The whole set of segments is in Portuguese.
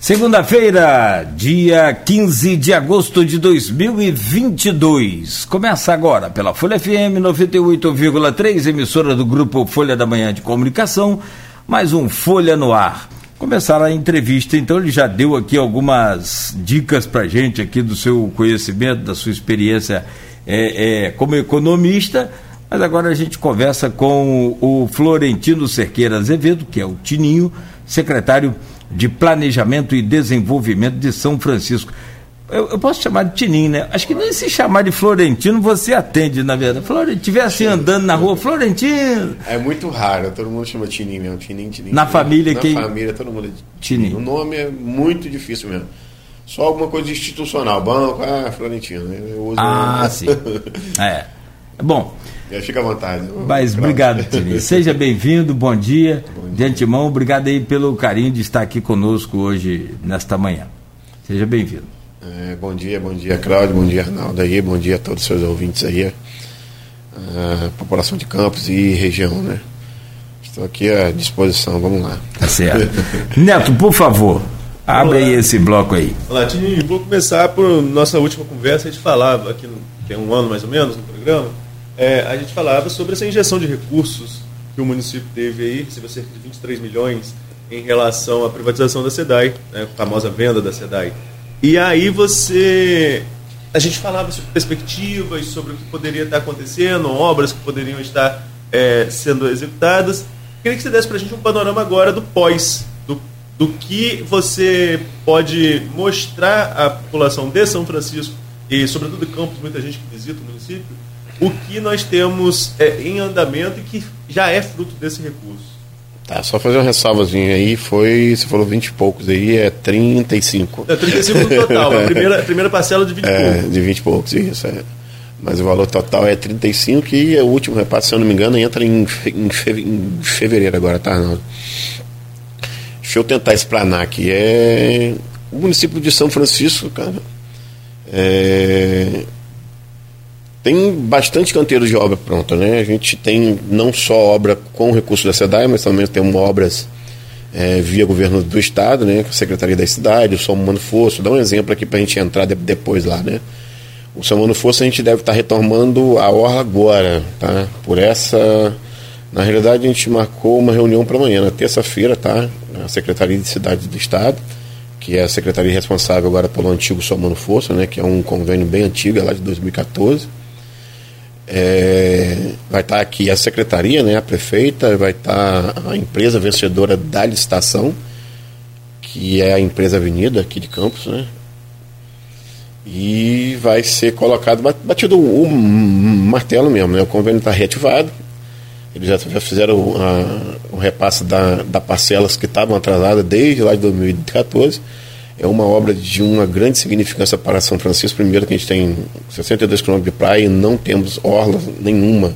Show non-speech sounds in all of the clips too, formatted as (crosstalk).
Segunda-feira, dia 15 de agosto de 2022. Começa agora pela Folha FM 98,3, emissora do grupo Folha da Manhã de Comunicação, mais um Folha no Ar. Começar a entrevista, então ele já deu aqui algumas dicas para gente aqui do seu conhecimento, da sua experiência é, é, como economista, mas agora a gente conversa com o Florentino Cerqueira Azevedo, que é o Tininho, secretário de Planejamento e Desenvolvimento de São Francisco. Eu, eu, posso chamar de Tininho, né? Acho que nem se chamar de Florentino você atende, na verdade. Florentino, tivesse andando na rua, Florentino. É muito raro, todo mundo chama Tininho mesmo, Tininho, Tininho. Na família na quem? Na família todo mundo Tininho. O nome é muito difícil mesmo. Só alguma coisa institucional, banco, ah, Florentino. Eu uso ah, sim. (laughs) é. Bom, Fica à vontade. Mas obrigado, Tini. (laughs) Seja bem-vindo, bom dia. bom dia. De antemão, obrigado aí pelo carinho de estar aqui conosco hoje, nesta manhã. Seja bem-vindo. É, bom dia, bom dia, Cláudio, bom dia, Arnaldo aí, bom dia a todos os seus ouvintes aí, a população de Campos e região, né? Estou aqui à disposição, vamos lá. Tá certo. (laughs) Neto, por favor, abre aí esse bloco aí. Olá, Tini, vou começar por nossa última conversa, a gente falava aqui, no, tem um ano mais ou menos no programa, é, a gente falava sobre essa injeção de recursos que o município teve aí, recebeu cerca de 23 milhões em relação à privatização da SEDAI, né, a famosa venda da SEDAI. E aí você. A gente falava sobre perspectivas, sobre o que poderia estar acontecendo, obras que poderiam estar é, sendo executadas. Queria que você desse para a gente um panorama agora do pós, do, que você pode mostrar à população de São Francisco e, sobretudo, de Campos, muita gente que visita o município, o que nós temos é, em andamento e que já é fruto desse recurso. Tá, só fazer uma ressalvazinha aí, foi, você falou 20 e poucos aí, é 35. É 35 no total, a (laughs) primeira, a primeira parcela de 20 é, e poucos. De 20 e poucos, isso, é. Mas o valor total é 35 e o último repasse, se eu não me engano, entra em, em fevereiro agora, tá, Arnaldo? Deixa eu tentar explanar aqui. É, o município de São Francisco, cara, é, tem bastante canteiro de obra pronta, né? A gente tem não só obra com recurso da SEDAI, mas também temos obras é, via governo do estado, né? A Secretaria da Cidade, o São Mano Fosso. Dá um exemplo aqui para a gente entrar de, depois lá, né? O São Mano Fosso a gente deve estar tá retomando a orla agora, tá? Por essa... Na realidade, a gente marcou uma reunião para amanhã, na terça-feira, tá? A Secretaria de Cidade do Estado, que é a secretaria responsável agora pelo antigo São Mano Fosso, né? Que é um convênio bem antigo, é lá de 2014 é, vai estar tá aqui a secretaria, né, a prefeita, vai estar tá a empresa vencedora da licitação, que é a empresa Avenida aqui de Campos, né? E vai ser colocado, batido o martelo mesmo, né? O convênio está reativado. Eles já, já fizeram o, o repasse da, da parcelas que estavam atrasadas desde lá de 2014 é uma obra de uma grande significância para São Francisco. Primeiro que a gente tem 62 quilômetros de praia e não temos orla nenhuma,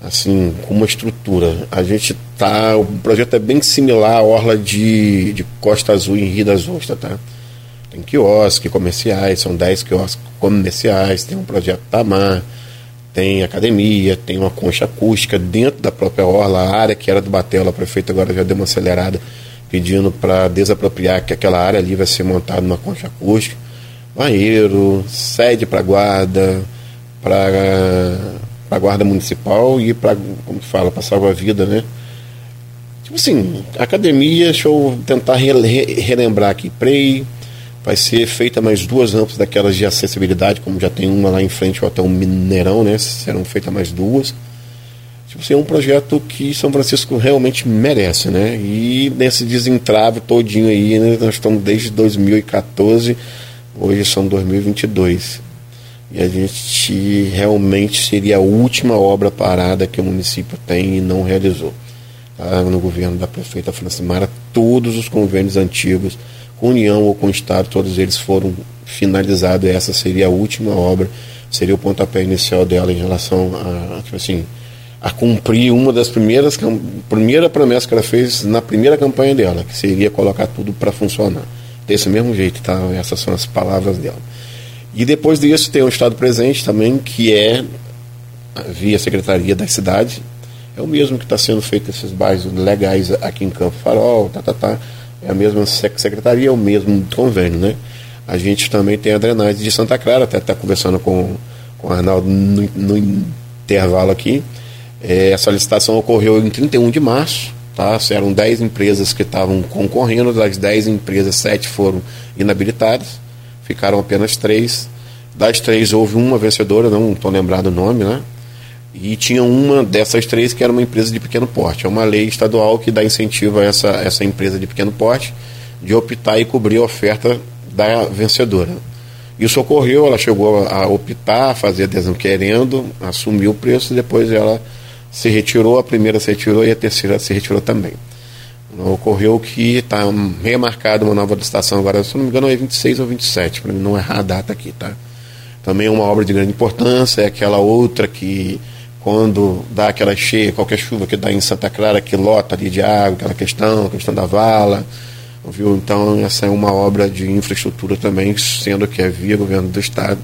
assim, com uma estrutura. A gente tá, o projeto é bem similar à orla de, de Costa Azul em Rio das Ostras, tá? Tem quiosques comerciais, são 10 quiosques comerciais, tem um projeto Tamar, tem academia, tem uma concha acústica dentro da própria orla, a área que era do Batel, a prefeita agora já deu uma acelerada pedindo para desapropriar que aquela área ali vai ser montada numa concha acústica, banheiro, sede para guarda, para guarda municipal e para, como fala, para salva-vida, né? Tipo assim, academia, deixa eu tentar relembrar aqui, PREI, vai ser feita mais duas rampas daquelas de acessibilidade, como já tem uma lá em frente ao Hotel Mineirão, né? Serão feitas mais duas tipo assim, é um projeto que São Francisco realmente merece, né? E nesse desentrave todinho aí, né, nós estamos desde 2014, hoje são 2022. E a gente realmente seria a última obra parada que o município tem e não realizou. Tá? No governo da prefeita Francimara, todos os convênios antigos, com União ou com o Estado, todos eles foram finalizados. Essa seria a última obra, seria o pontapé inicial dela em relação a, tipo assim, a cumprir uma das primeiras primeira promessa que ela fez na primeira campanha dela, que seria colocar tudo para funcionar. Desse mesmo jeito, tá? Essas são as palavras dela. E depois disso tem o Estado presente também, que é via Secretaria da Cidade, é o mesmo que está sendo feito esses bairros legais aqui em Campo Farol, tá, tá, tá. é a mesma secretaria, é o mesmo convênio, né? A gente também tem a drenagem de Santa Clara, até está conversando com, com o Arnaldo no, no intervalo aqui. É, essa licitação ocorreu em 31 de março, tá? Eram 10 empresas que estavam concorrendo, das 10 empresas, 7 foram inabilitadas, ficaram apenas 3. Das três houve uma vencedora, não estou lembrado o nome, né? E tinha uma dessas três que era uma empresa de pequeno porte. É uma lei estadual que dá incentivo a essa, essa empresa de pequeno porte de optar e cobrir a oferta da vencedora. Isso ocorreu, ela chegou a optar, fazer adesão querendo, assumiu o preço, depois ela se retirou, a primeira se retirou e a terceira se retirou também. Ocorreu que está remarcada uma nova licitação agora, se não me engano é 26 ou 27, para não errar a data aqui, tá? Também é uma obra de grande importância, é aquela outra que quando dá aquela cheia, qualquer chuva que dá em Santa Clara, que lota ali de água, aquela questão, a questão da vala, viu? Então essa é uma obra de infraestrutura também, sendo que é via governo do estado,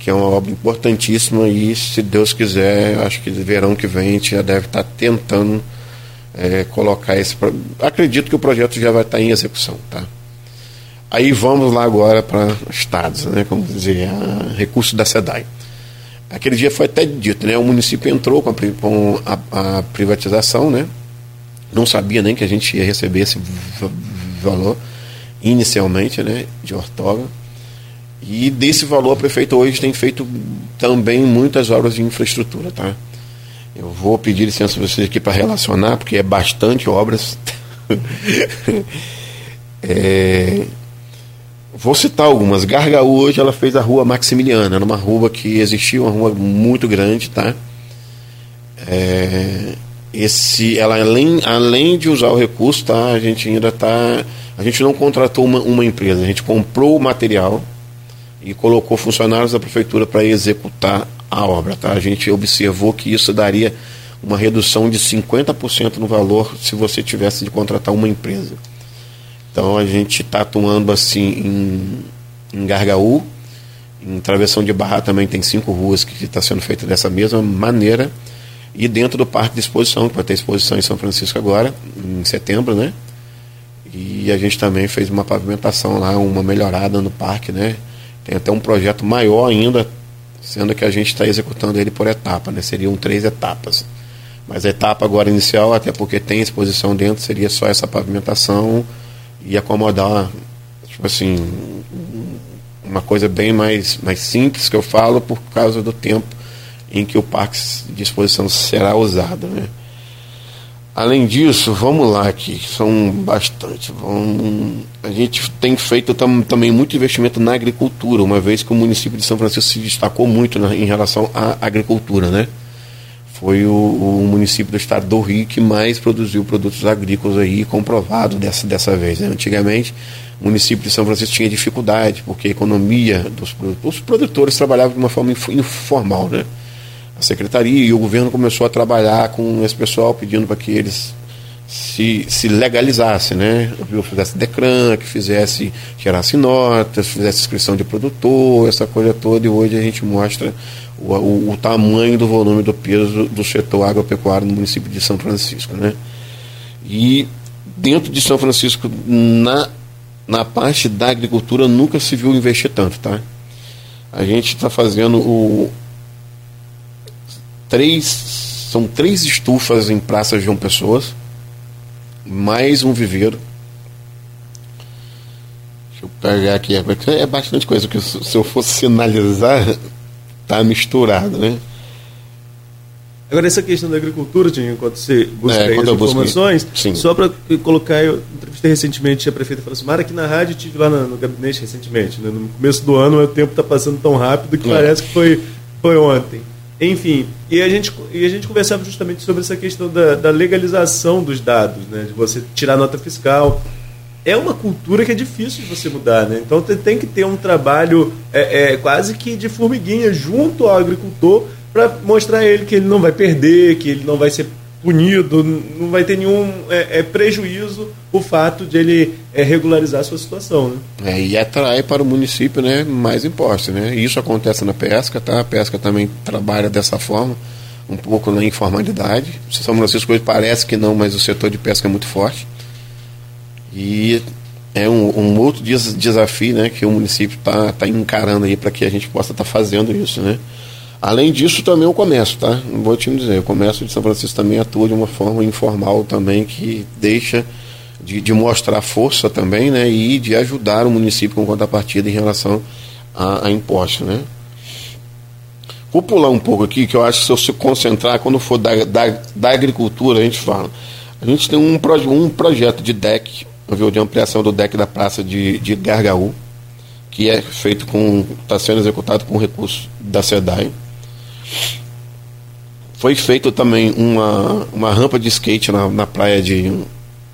que é uma obra importantíssima e se Deus quiser, acho que verão que vem a gente já deve estar tentando é, colocar esse. Acredito que o projeto já vai estar em execução, tá? Aí vamos lá agora para estados, né? Como dizer, recurso da SEDAI. Aquele dia foi até dito, né? O município entrou com a, com a, a privatização, né? Não sabia nem que a gente ia receber esse valor inicialmente, né? De ortógrafo. E desse valor a prefeita hoje tem feito também muitas obras de infraestrutura, tá? Eu vou pedir licença para vocês aqui para relacionar, porque é bastante obras. (laughs) é, Vou citar algumas. Gargaú hoje ela fez a rua Maximiliana, era uma rua que existia, uma rua muito grande, tá? É, esse, ela além, além de usar o recurso, tá? A gente ainda tá, a gente não contratou uma, uma empresa, a gente comprou o material e colocou funcionários da prefeitura para executar a obra, tá? A gente observou que isso daria uma redução de 50% no valor se você tivesse de contratar uma empresa. Então a gente está atuando assim em, em Gargaú, em Travessão de Barra também tem cinco ruas que está sendo feita dessa mesma maneira. E dentro do Parque de Exposição, que vai ter exposição em São Francisco agora, em setembro, né? E a gente também fez uma pavimentação lá, uma melhorada no parque, né? Tem até um projeto maior ainda, sendo que a gente está executando ele por etapa, né? Seriam três etapas. Mas a etapa agora inicial, até porque tem exposição dentro, seria só essa pavimentação e acomodar, tipo assim, uma coisa bem mais, mais simples que eu falo por causa do tempo em que o parque de exposição será usado. Né? Além disso, vamos lá aqui, são bastante. Vamos, a gente tem feito tam, também muito investimento na agricultura, uma vez que o município de São Francisco se destacou muito na, em relação à agricultura, né? foi o, o, município do estado do Rio que mais produziu produtos agrícolas aí, comprovado dessa, dessa vez. Né? Antigamente, o município de São Francisco tinha dificuldade, porque a economia dos produtores, os produtores trabalhavam de uma forma informal, né? A secretaria e o governo começou a trabalhar com esse pessoal, pedindo para que eles se, se legalizasse, né? Eu fizesse DECRAN, que fizesse, gerasse notas, fizesse inscrição de produtor, essa coisa toda, e hoje a gente mostra o, o, o tamanho do volume do peso do setor agropecuário no município de São Francisco, né? E dentro de São Francisco, na, na parte da agricultura, nunca se viu investir tanto, tá? A gente está fazendo o três são três estufas em praças de João Pessoas mais um viveiro. Deixa eu pegar aqui, é bastante coisa, porque se eu fosse sinalizar, tá misturado, né? Agora, essa questão da agricultura, Tinho, enquanto você busca é, informações, só para colocar, eu entrevistei recentemente a prefeita Francimara aqui na rádio, estive lá no, no, gabinete recentemente. Né? No começo do ano, o tempo está passando tão rápido que é. parece que foi, foi ontem. Enfim, e a gente, e a gente conversava justamente sobre essa questão da, da legalização dos dados, né? de você tirar nota fiscal. É uma cultura que é difícil de você mudar, né? Então tem que ter um trabalho é, é quase que de formiguinha junto ao agricultor para mostrar a ele que ele não vai perder, que ele não vai ser punido, não vai ter nenhum é, é, prejuízo o fato de ele é, regularizar a sua situação. Né? É, e atrai para o município né, mais impostos. Né? Isso acontece na pesca, tá? a pesca também trabalha dessa forma, um pouco na informalidade. São Francisco hoje parece que não, mas o setor de pesca é muito forte. E é um, um outro des desafio né, que o município está tá encarando aí para que a gente possa estar tá fazendo isso. Né? Além disso, também o comércio, tá? Vou te dizer, o comércio de São Francisco também atua de uma forma informal também, que deixa de, de mostrar força também, né? E de ajudar o município com contrapartida em relação a, a impostos, né? Vou pular um pouco aqui, que eu acho que se eu se concentrar, quando for da, da, da agricultura, a gente fala. A gente tem um, proje um projeto de deck, de ampliação do deck da praça de, de Gargaú, que é feito com. está sendo executado com recursos da SEDAI. Foi feito também uma, uma rampa de skate na, na praia de,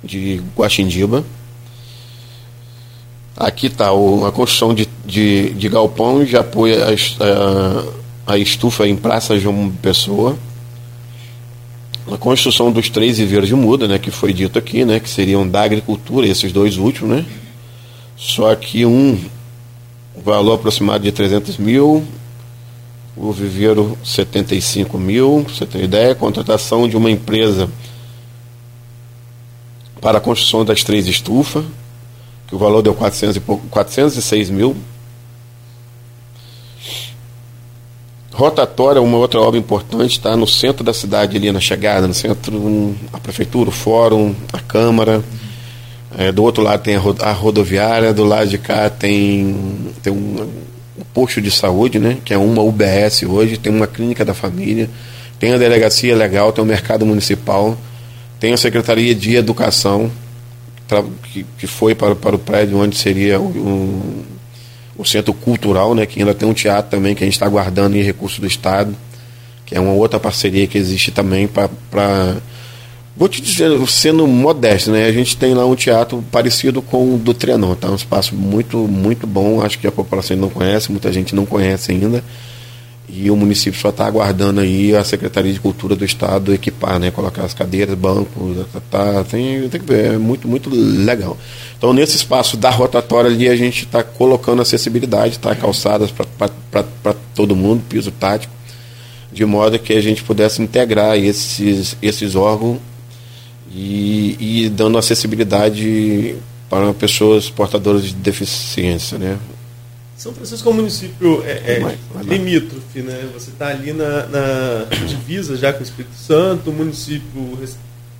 de Guaxindiba. Aqui está a construção de, de, de galpão de apoio a, a, a estufa em Praça João Pessoa. A construção dos três viveiros de muda, né, que foi dito aqui, né, que seriam da agricultura, esses dois últimos, né? Só que um valor aproximado de 300 mil, o viveiro 75 mil, você tem ideia, contratação de uma empresa para a construção das três estufas, que o valor deu 400 e pouco, 406 mil. Rotatória, uma outra obra importante, está no centro da cidade, ali na chegada, no centro, a prefeitura, o fórum, a Câmara. É, do outro lado tem a, rodoviária, do lado de cá tem, tem um, um posto de saúde, né, que é uma UBS hoje, tem uma clínica da família, tem a delegacia legal, tem o mercado municipal, tem a Secretaria de Educação, que, que foi para, para o prédio onde seria o, o Centro Cultural, né, que ainda tem um teatro também que a gente está guardando em recurso do Estado, que é uma outra parceria que existe também para. Vou te dizer, sendo modesto, né? A gente tem lá um teatro parecido com o do Trianon, tá? Um espaço muito, muito bom, acho que a população não conhece, muita gente não conhece ainda. E o município só está aguardando aí a Secretaria de Cultura do Estado equipar, né? Colocar as cadeiras, bancos, tá, tá, tem, tem que ver, é muito, muito legal. Então, nesse espaço da rotatória ali, a gente está colocando acessibilidade, tá? Calçadas para todo mundo, piso tático, de modo que a gente pudesse integrar esses, esses órgãos e, e dando acessibilidade para pessoas portadoras de deficiência, né? São Francisco é um município é, é limítrofe, né? Você está ali na, na, divisa já com o Espírito Santo, um município,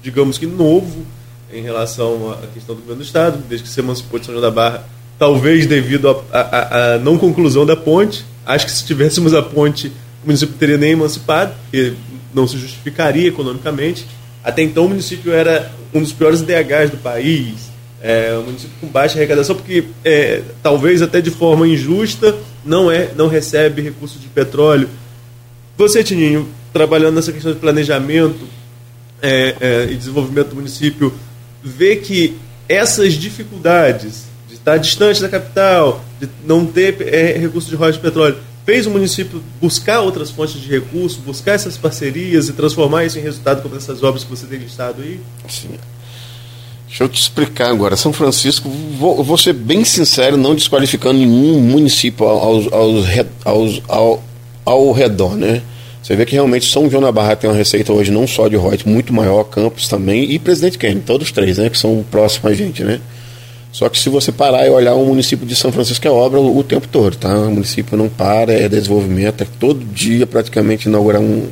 digamos que novo em relação à questão do governo do Estado, desde que se emancipou de São João da Barra, talvez devido à não conclusão da ponte. Acho que se tivéssemos a ponte, o município teria nem emancipado, porque não se justificaria economicamente. Até então o município era um dos piores DHs do país, é um município com baixa arrecadação, porque é, talvez até de forma injusta não, é, não recebe recursos de petróleo. Você, Tininho, trabalhando nessa questão de planejamento é, é, e desenvolvimento do município, vê que essas dificuldades de estar distante da capital, de não ter é, recursos de rocha de petróleo, fez o município buscar outras fontes de recursos, buscar essas parcerias e transformar isso em resultado como essas obras que você tem listado aí? Sim. Deixa eu te explicar agora. São Francisco, vou, vou ser bem sincero, não desqualificando nenhum município aos, aos, aos, ao, ao redor, né? Você vê que realmente São João da Barra tem uma receita hoje não só de Reut, muito maior, Campos também, e Presidente Kennedy, todos três, né? Que são próximos a gente, né? Só que se você parar e olhar o município de São Francisco é obra o, tempo todo, tá? O município não para, é desenvolvimento, é todo dia praticamente inaugurar um,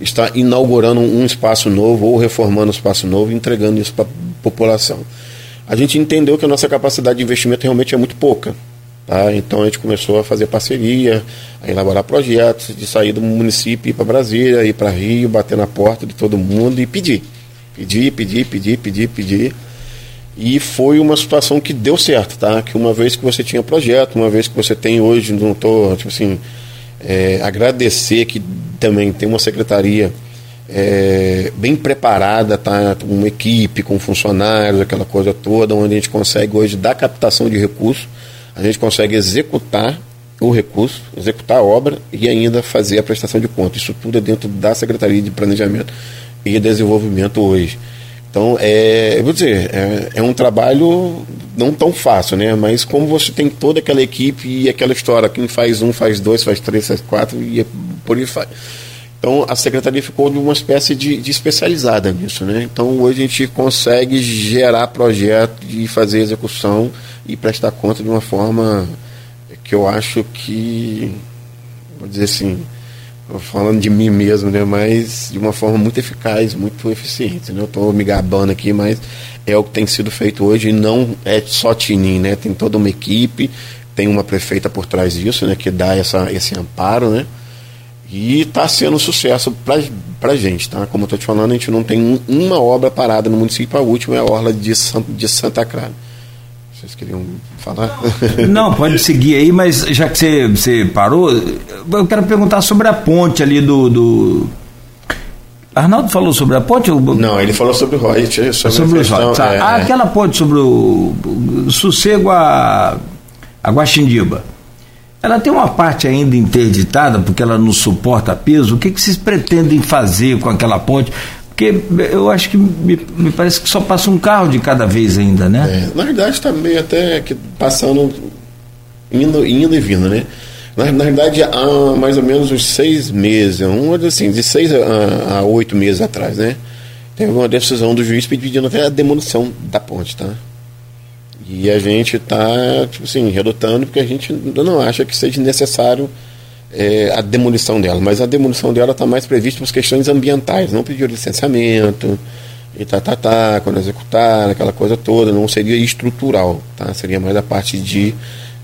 está inaugurando um espaço novo ou reformando um espaço novo entregando isso para população. A gente entendeu que a nossa capacidade de investimento realmente é muito pouca. Tá? Então a gente começou a fazer parceria, a elaborar projetos, de sair do município, ir para Brasília, ir para Rio, bater na porta de todo mundo e pedir. Pedir, pedir, pedir, pedir, pedir. E foi uma situação que deu certo, tá? Que uma vez que você tinha projeto, uma vez que você tem hoje, não estou, tipo assim, é, agradecer que também tem uma secretaria é, bem preparada, tá? uma equipe com funcionários, aquela coisa toda, onde a gente consegue hoje dar captação de recursos, a gente consegue executar o recurso, executar a obra e ainda fazer a prestação de contas. Isso tudo é dentro da Secretaria de Planejamento e Desenvolvimento hoje. Então, é, eu vou dizer, é, é, um trabalho não tão fácil, né? Mas como você tem toda aquela equipe e aquela história, quem faz um, faz dois, faz três, faz quatro e é por aí faz. Então a secretaria ficou de uma espécie de, de, especializada nisso, né? Então hoje a gente consegue gerar projeto e fazer execução e prestar conta de uma forma que eu acho que, vou dizer assim, falando de mim mesmo, né? Mas de uma forma muito eficaz, muito eficiente. Né? Eu estou me gabando aqui, mas é o que tem sido feito hoje e não é só Tinim, né? Tem toda uma equipe, tem uma prefeita por trás disso, né? Que dá essa, esse amparo, né? E está sendo um sucesso para a gente, tá? Como eu estou te falando, a gente não tem um, uma obra parada no município, a última é a Orla de, San, de Santa Clara. Vocês queriam falar? Não, pode (laughs) seguir aí, mas já que você, você parou, eu quero perguntar sobre a ponte ali do. do... Arnaldo falou sobre a ponte? Não, ele falou sobre o Reut. Sobre, sobre o Reut. Tá. É, ah, é. aquela ponte sobre o, o sossego a, a Guaxindiba. Ela tem uma parte ainda interditada, porque ela não suporta peso. O que, que vocês pretendem fazer com aquela ponte? Porque eu acho que me, me parece que só passa um carro de cada vez ainda, né? É, na verdade está meio até que passando, indo, indo e vindo, né? Na, na verdade, há mais ou menos uns seis meses, um, assim, de seis a, a oito meses atrás, né? Teve uma decisão do juiz pedindo até a demolição da ponte, tá? E a gente está, tipo assim, relutando porque a gente não acha que seja necessário é, a demolição dela. Mas a demolição dela está mais prevista por questões ambientais, não pediu licenciamento e tá, tá, tá, quando executar, aquela coisa toda, não seria estrutural, tá? Seria mais a parte de,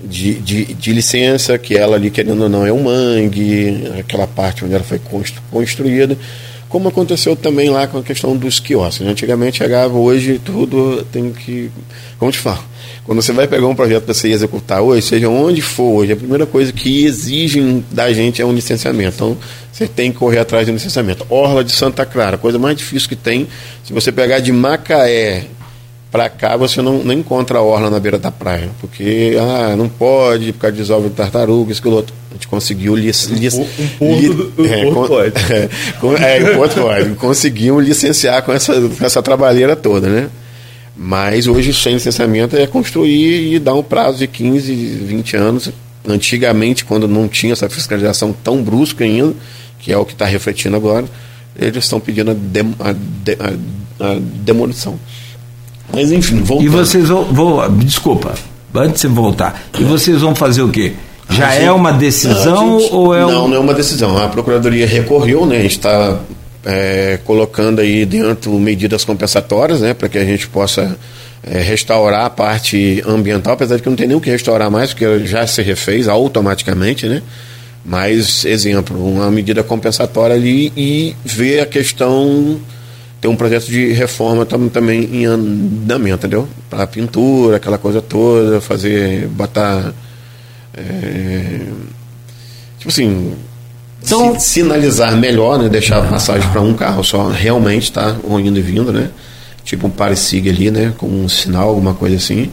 de, de, de licença, que ela ali, querendo ou não, é um mangue, aquela parte onde ela foi constru, construída como aconteceu também lá com a questão dos quiosques. Antigamente chegava, hoje tudo tem que. Como te falo? Quando você vai pegar um projeto para você executar hoje, seja onde for hoje, a primeira coisa que exigem da gente é um licenciamento. Então, você tem que correr atrás de um licenciamento. Orla de Santa Clara, a coisa mais difícil que tem, se você pegar de Macaé para cá, você não, não encontra a orla na beira da praia, porque ah, não pode, por causa de desove de tartaruga, isso que outro. A gente conseguiu lic, lic, um ponto, li, é, ponto pode. (laughs) É, é, ponto pode. Conseguimos licenciar com essa, com essa trabalheira toda, né? Mas hoje, sem licenciamento, é construir e dar um prazo de 15, 20 anos. Antigamente, quando não tinha essa fiscalização tão brusca ainda, que é o que está refletindo agora, eles estão pedindo a, dem, a, de, a, a demolição. Mas enfim, voltando. E vocês vão, vão. Desculpa, antes de voltar. E vocês vão fazer o quê? Já é uma decisão gente, ou é Não, um... não é uma decisão. A Procuradoria recorreu, né? A gente está é, colocando aí dentro medidas compensatórias, né? Para que a gente possa é, restaurar a parte ambiental, apesar de que não tem nem o que restaurar mais, porque já se refez automaticamente, né? Mas, exemplo, uma medida compensatória ali e ver a questão tem um projeto de reforma tam, também em andamento, entendeu? Para pintura, aquela coisa toda, fazer, botar. É, tipo assim. Então, sinalizar melhor, né? Deixar a passagem para um carro só, realmente, tá? Indo e vindo, né? Tipo um pare-siga ali, né? Com um sinal, alguma coisa assim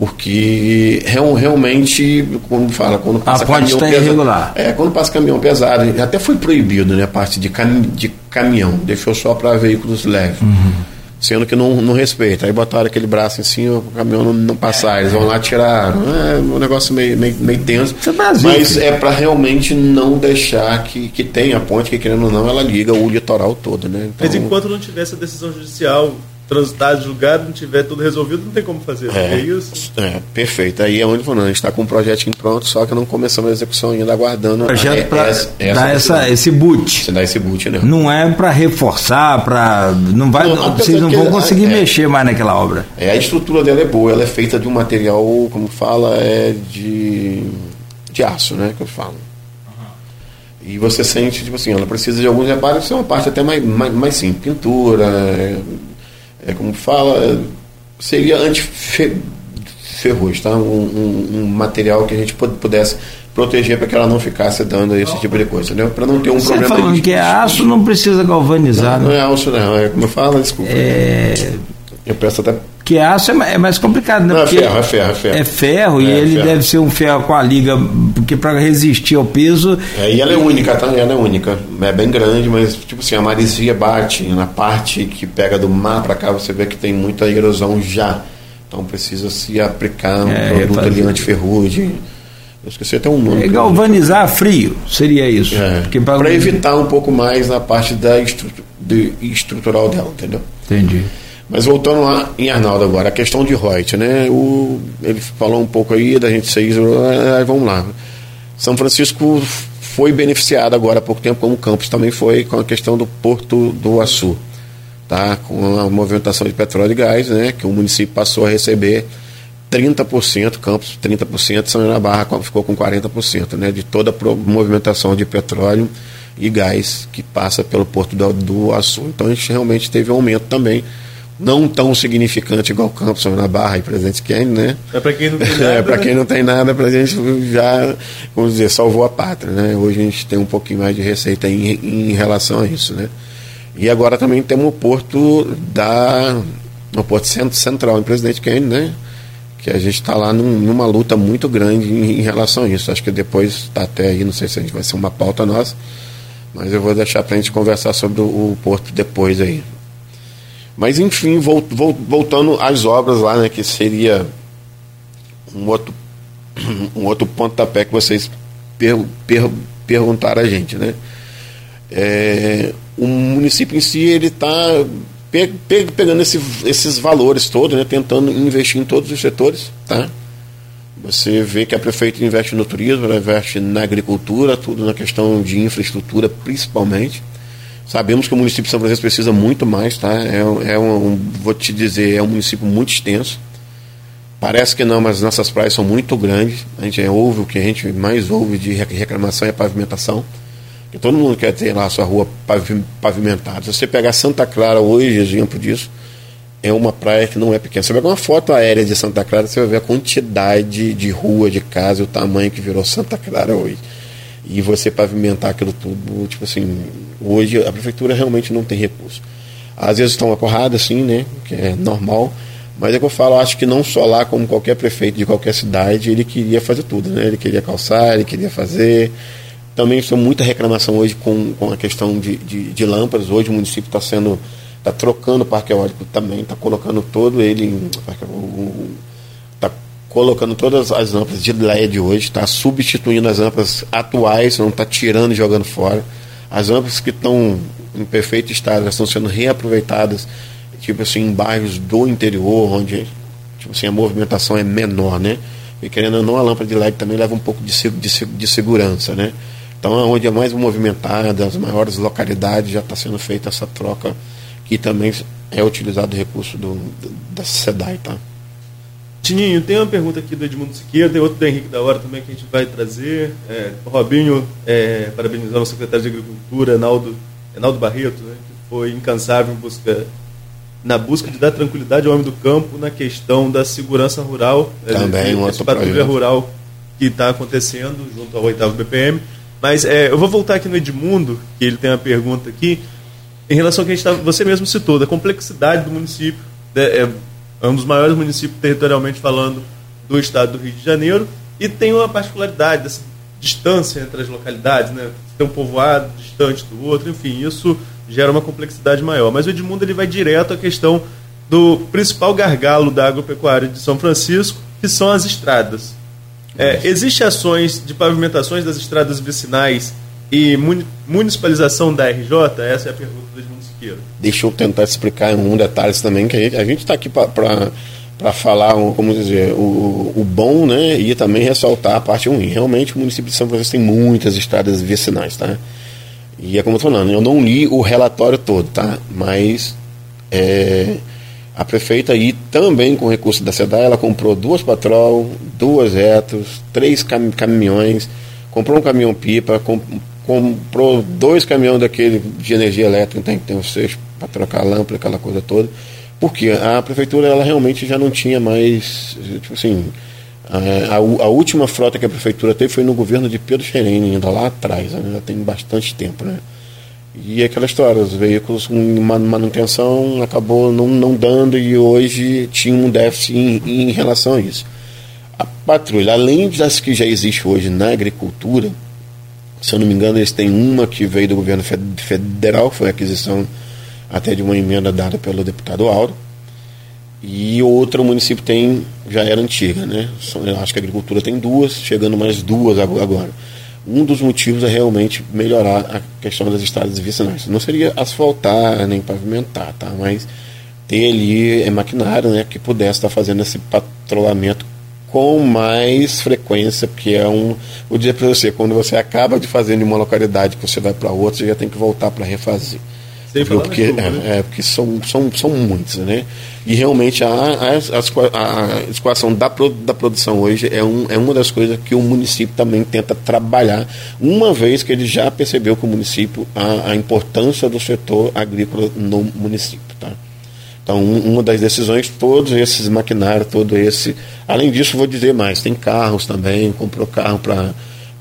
porque real, realmente, como fala, quando passa a caminhão pesado, irregular. É, quando passa caminhão pesado, até foi proibido, né, a parte de, cam, de caminhão, deixou só para veículos leves. Uhum. Sendo que não, não respeita. Aí botaram aquele braço em cima o caminhão não, não passar. Eles vão lá tirar. É um negócio meio, meio, meio tenso. É Brasil, mas é para realmente não deixar que, que tenha a ponte, que querendo ou não, ela liga o litoral todo. Né? Então, mas enquanto não tivesse a decisão judicial transitar, julgado, não tiver tudo resolvido, não tem como fazer. É, é isso? É, perfeito. Aí é onde falando, a gente está com um projetinho pronto, só que não começamos a execução ainda, aguardando. Projeto para dar essa, esse boot. Você dá esse boot, né? Não é para reforçar, para. Não vai, não, vocês não vão conseguir é, mexer mais naquela obra. É, a estrutura dela é boa, ela é feita de um material, como fala, é de, de aço, né? Que eu falo. E você sente, tipo assim, ela precisa de alguns reparos, isso é uma parte até mais, mais, mais simples. Pintura, é, é como fala, seria anti-ferrugem, tá? Um, um, um, material que a gente pudesse proteger para que ela não ficasse dando esse tipo de coisa, entendeu? Para não ter um Você problema. falando de... que é aço, não precisa galvanizar. Não, não, é aço, não. É como eu falo, desculpa. É... Eu peço até que aço é, é mais complicado, né? Não, é ferro, é ferro, é ferro. É ferro é, e ele ferro. deve ser um ferro com a liga, porque para resistir ao peso. É, e ela é única, tá? Ela é única. É bem grande, mas tipo assim, a marisia bate na parte que pega do mar para cá, você vê que tem muita erosão já. Então precisa se aplicar um é, produto ali antiferrugem. Eu esqueci até um nome. É galvanizar frio, seria isso. É, para evitar um pouco mais na parte da estrutura, de, estrutural dela, entendeu? Entendi. Mas voltando lá em Arnaldo agora, a questão de Reut, né? O, ele falou um pouco aí da gente ser vamos lá. São Francisco foi beneficiado agora há pouco tempo, como Campos também foi, com a questão do Porto do Açu, tá? com a movimentação de petróleo e gás, né? que o município passou a receber 30%, Campos 30%, São João da Barra ficou com 40% né? de toda a movimentação de petróleo e gás que passa pelo Porto do, do Açu. Então a gente realmente teve um aumento também não tão significante igual Campos na Barra e Presidente Kennedy, né? É para quem não tem (laughs) é, nada. é, para quem não tem nada, para gente já, vamos dizer, salvou a pátria, né? Hoje a gente tem um pouquinho mais de receita em, em relação a isso, né? E agora também temos o porto da o porto central em Presidente Kennedy, né? Que a gente está lá num, numa luta muito grande em, em, relação a isso. Acho que depois está até aí, não sei se a gente vai ser uma pauta nossa, mas eu vou deixar para a gente conversar sobre o, o porto depois aí. Mas enfim, voltando às obras lá, né, que seria um outro, (clears throat) um outro pontapé que vocês per, per, perguntaram a gente, né? É, o município em si ele está pe, pe, pegando esse, esses valores todos, né, tentando investir em todos os setores, tá? Você vê que a prefeita investe no turismo, investe na agricultura, tudo na questão de infraestrutura, principalmente. Sabemos que o município de São Francisco precisa muito mais, tá? É, é um, vou te dizer, é um município muito extenso. Parece que não, mas nossas praias são muito grandes. A gente ouve o que a gente mais ouve de reclamação é pavimentação. Que todo mundo quer ter lá a sua rua pavimentada. Se você pegar Santa Clara hoje, exemplo disso, é uma praia que não é pequena. Você vai uma foto aérea de Santa Clara, você vai ver a quantidade de rua, de casa e o tamanho que virou Santa Clara hoje e você pavimentar aquilo tudo, tipo assim, hoje a prefeitura realmente não tem recurso. Às vezes estão uma porrada, assim, né, que é normal, mas é que eu falo, acho que não só lá, como qualquer prefeito de qualquer cidade, ele queria fazer tudo, né, ele queria calçar, ele queria fazer. Também tem muita reclamação hoje com, com a questão de, de, de lâmpadas, hoje o município está sendo, está trocando o parque eólico também, está colocando todo ele, está colocando todas as lâmpadas de LED hoje, está substituindo as lâmpadas atuais, não está tirando e jogando fora. As lâmpadas que estão em perfeito estado, estão sendo reaproveitadas, tipo assim, em bairros do interior, onde tipo assim, a movimentação é menor, né? E querendo ou não, a lâmpada de LED também leva um pouco de, de, de segurança, né? Então, onde é mais movimentada, as maiores localidades, já está sendo feita essa troca, que também é utilizado o recurso do, da SEDAI, tá? Tininho, tem uma pergunta aqui do Edmundo Siqueira, tem outro do Henrique da Hora também que a gente vai trazer. É, Robinho, é, parabenizando o secretário de Agricultura, Enaldo, Enaldo Barreto, né, que foi incansável em busca, na busca de dar tranquilidade ao homem do campo na questão da segurança rural. É, também, um outro patrulha rural que está acontecendo junto ao oitavo BPM. Mas é, eu vou voltar aqui no Edmundo, que ele tem uma pergunta aqui, em relação ao que a gente tá, você mesmo citou, da complexidade do município. Né, é, é um dos maiores municípios territorialmente falando do estado do Rio de Janeiro e tem uma particularidade dessa distância entre as localidades, né? Tem um povoado distante do outro, enfim, isso gera uma complexidade maior. Mas o Edmundo ele vai direto à questão do principal gargalo da agropecuária de São Francisco, que são as estradas. É, Existem ações de pavimentações das estradas vicinais e municipalização da RJ? Essa é a pergunta do Edmundo Siqueira. Deixa eu tentar explicar em um detalhe também, que a gente está aqui para falar, como dizer, o, o bom, né, e também ressaltar a parte ruim. Realmente o município de São Francisco tem muitas estradas vicinais, tá? E é como eu estou falando, eu não li o relatório todo, tá? Mas é, a prefeita aí também com recurso da SEDA, ela comprou duas patrol, duas retos, três cam caminhões, comprou um caminhão pipa, comp comprou dois caminhões daquele de energia elétrica, tem que ter uns seis para trocar a lâmpada, aquela coisa toda. Porque a prefeitura ela realmente já não tinha mais, tipo assim, a, a, a última frota que a prefeitura teve foi no governo de Pedro Xerene, ainda lá atrás, né? já tem bastante tempo, né? E aquela história, os veículos com manutenção acabou não, não dando e hoje tinha um déficit em, em relação a isso. A patrulha, além das que já existe hoje na agricultura, se eu não me engano, eles têm uma que veio do governo federal, foi aquisição até de uma emenda dada pelo deputado Auro. e outra o município tem, já era antiga, né? Eu acho que a agricultura tem duas, chegando mais duas agora. Um dos motivos é realmente melhorar a questão das estradas vicinais. Não seria asfaltar nem pavimentar, tá? Mas ter ali é maquinário, né, que pudesse estar fazendo esse patrulhamento com mais frequência, porque é um. Vou dizer para você, quando você acaba de fazer em uma localidade que você vai para outra, você já tem que voltar para refazer. Sem porque, é, né? é, porque são, são, são muitos, né? E realmente a, a, a, escoação da, da produção hoje é, um, é uma das coisas que o município também tenta trabalhar, uma vez que ele já percebeu que o município, a, a importância do setor agrícola no município, tá? Então, uma das decisões, todos esses maquinários, todo esse. Além disso, vou dizer mais: tem carros também, comprou carro para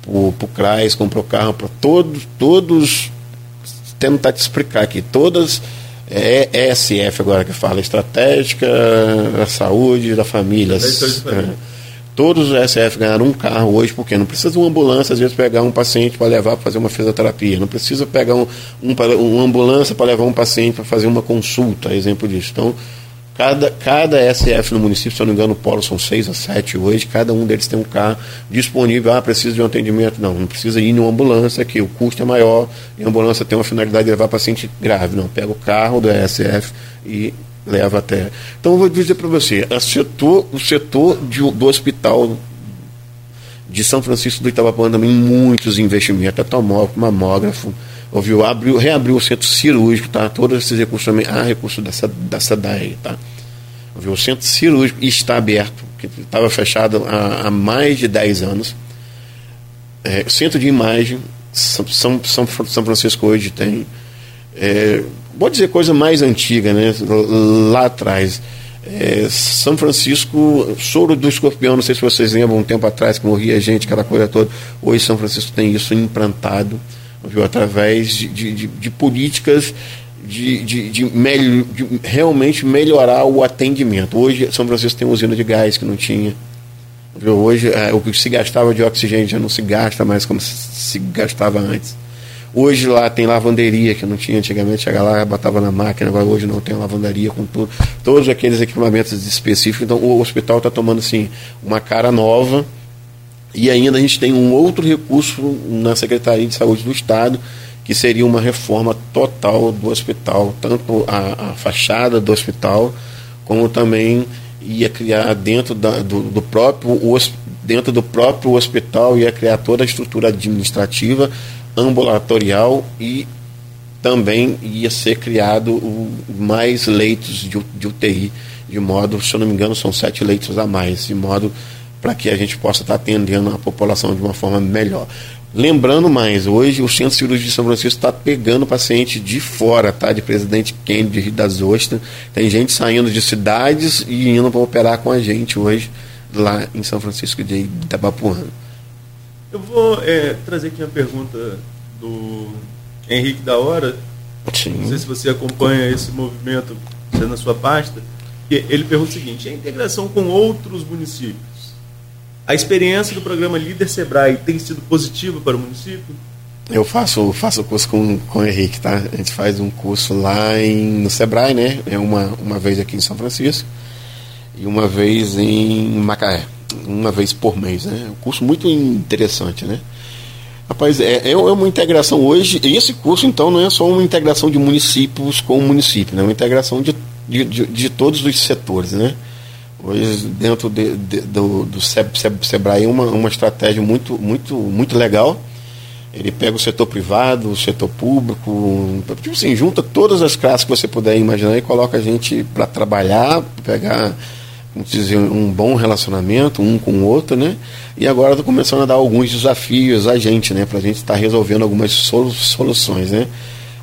o CRAS, comprou carro para todos, todos tentar te explicar aqui, todas é ESF agora que fala, estratégica, a saúde da família. É, todos os ESF ganharam um carro hoje, porque não precisa de uma ambulância, às vezes, pegar um paciente para levar para fazer uma fisioterapia, não precisa pegar um, um, uma ambulância para levar um paciente para fazer uma consulta, exemplo disso. Então, Cada, cada SF no município, se eu não me engano, o polo são seis a sete hoje, cada um deles tem um carro disponível. Ah, precisa de um atendimento. Não, não precisa ir em uma ambulância, que o custo é maior, e a ambulância tem uma finalidade de levar paciente grave. Não, pega o carro do SF e leva até. Então, eu vou dizer para você: setor, o setor de, do hospital de São Francisco do Itabapã também muitos investimentos, tomógrafo, mamógrafo, ouviu, abriu, reabriu o centro cirúrgico, tá? Todos esses recursos também, há recursos dessa, da SEDAI, tá? Ouviu, o centro cirúrgico está aberto, que estava fechado há, há, mais de 10 anos. É, centro de imagem, São, São, São Francisco hoje tem. É, vou dizer coisa mais antiga, né? Lá atrás. É, São Francisco, soro do escorpião, não sei se vocês lembram, um tempo atrás que morria gente, aquela coisa toda. Hoje São Francisco tem isso implantado viu, através de, de, de políticas de, de, de, de, realmente melhorar o atendimento. Hoje, São Francisco tem usina de gás que não tinha. Hoje, é, o que se gastava de oxigênio já não se gasta mais como se gastava antes. Hoje lá tem lavanderia que não tinha antigamente, chega lá, botava na máquina, agora hoje não tem lavanderia com tudo, todos aqueles equipamentos específicos. Então o hospital está tomando assim uma cara nova e ainda a gente tem um outro recurso na Secretaria de Saúde do Estado, que seria uma reforma total do hospital, tanto a, a fachada do hospital, como também ia criar dentro da, do, do, próprio dentro do próprio hospital ia criar toda a estrutura administrativa, ambulatorial e também ia ser criado o, mais leitos de, de UTI, de modo, se eu não me engano, são sete leitos a mais, de modo para que a gente possa estar atendendo a população de uma forma melhor. Lembrando mais, hoje o Centro Cirúrgico de São Francisco está pegando paciente de fora, tá? De Presidente Kennedy, Rio das Ostras. Tem gente saindo de cidades e indo para operar com a gente hoje lá em São Francisco de Itabapuana. Eu vou é, trazer aqui uma pergunta do Henrique da Hora. Sim. Não sei se você acompanha esse movimento na sua pasta. Ele pergunta o seguinte: a integração com outros municípios a experiência do programa Líder Sebrae tem sido positiva para o município? Eu faço, faço curso com, com o Henrique, tá? A gente faz um curso lá em, no Sebrae, né? É uma, uma vez aqui em São Francisco e uma vez em Macaé. Uma vez por mês, né? Um curso muito interessante, né? Rapaz, é, é uma integração hoje, e esse curso então não é só uma integração de municípios com o município, né? É uma integração de, de, de, de todos os setores, né? Hoje, dentro de, de, do, do Sebrae, uma, uma estratégia muito, muito, muito legal. Ele pega o setor privado, o setor público, tipo assim, junta todas as classes que você puder imaginar e coloca a gente para trabalhar, pegar dizer, um bom relacionamento um com o outro, né? E agora estou começando a dar alguns desafios a gente, né? Para a gente estar tá resolvendo algumas soluções, né?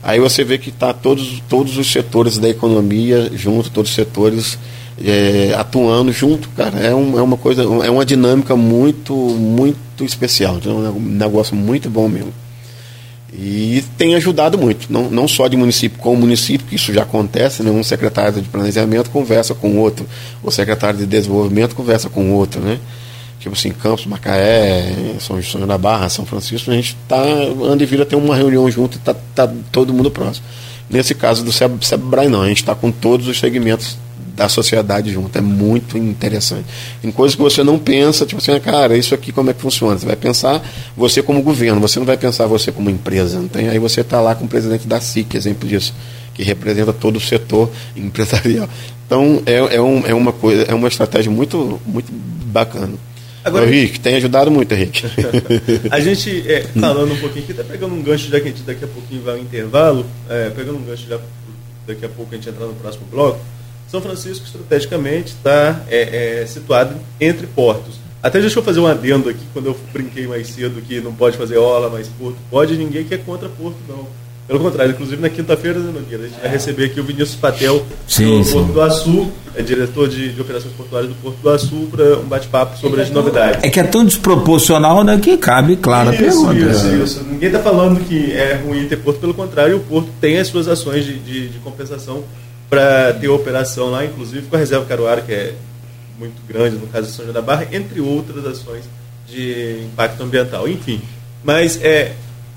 Aí você vê que está todos, todos os setores da economia junto, todos os setores é, atuando junto, cara, é, um, é uma coisa, é uma dinâmica muito, muito especial. Então é um negócio muito bom mesmo. E tem ajudado muito, não, não só de município com município, que isso já acontece, né? um secretário de planejamento conversa com o outro, o secretário de desenvolvimento conversa com o outro, né? Tipo assim, Campos, Macaé, São João da Barra, São Francisco, a gente tá, anda e vira ter uma reunião junto e tá, tá todo mundo próximo. Nesse caso do Sebrae não, a gente está com todos os segmentos da sociedade junto. É muito interessante. Em coisas que você não pensa, tipo assim, cara, isso aqui como é que funciona? Você vai pensar você como governo, você não vai pensar você como empresa. Não tem? Aí você está lá com o presidente da SIC, exemplo disso, que representa todo o setor (laughs) empresarial. Então é, é, um, é uma coisa, é uma estratégia muito, muito bacana. Agora, o Rick, tem ajudado muito, Henrique. (laughs) a gente, é, falando um pouquinho aqui, está pegando um gancho, já que a gente daqui a pouquinho vai ao intervalo, é, pegando um gancho já daqui a pouco a gente entrar no próximo bloco, São Francisco estrategicamente está é, é, situado entre portos. Até deixa eu fazer um adendo aqui, quando eu brinquei mais cedo que não pode fazer ola, mas porto pode, ninguém quer contra porto, não. Pelo contrário, inclusive na quinta-feira, né, Nogueira, a gente vai receber aqui o Vinícius Patel, sim, do sim. Porto do Açu, é diretor de, de, operações portuárias do Porto do Açu, para um bate-papo sobre é as novidades. É que é tão desproporcional né, que cabe, claro, isso, a pergunta. Isso, isso. Ninguém está falando que é ruim ter porto, pelo contrário, o porto tem as suas ações de, de, de compensação para ter operação lá, inclusive com a reserva Caruara, que é muito grande, no caso de São João da Barra, entre outras ações de impacto ambiental. Enfim, mas é,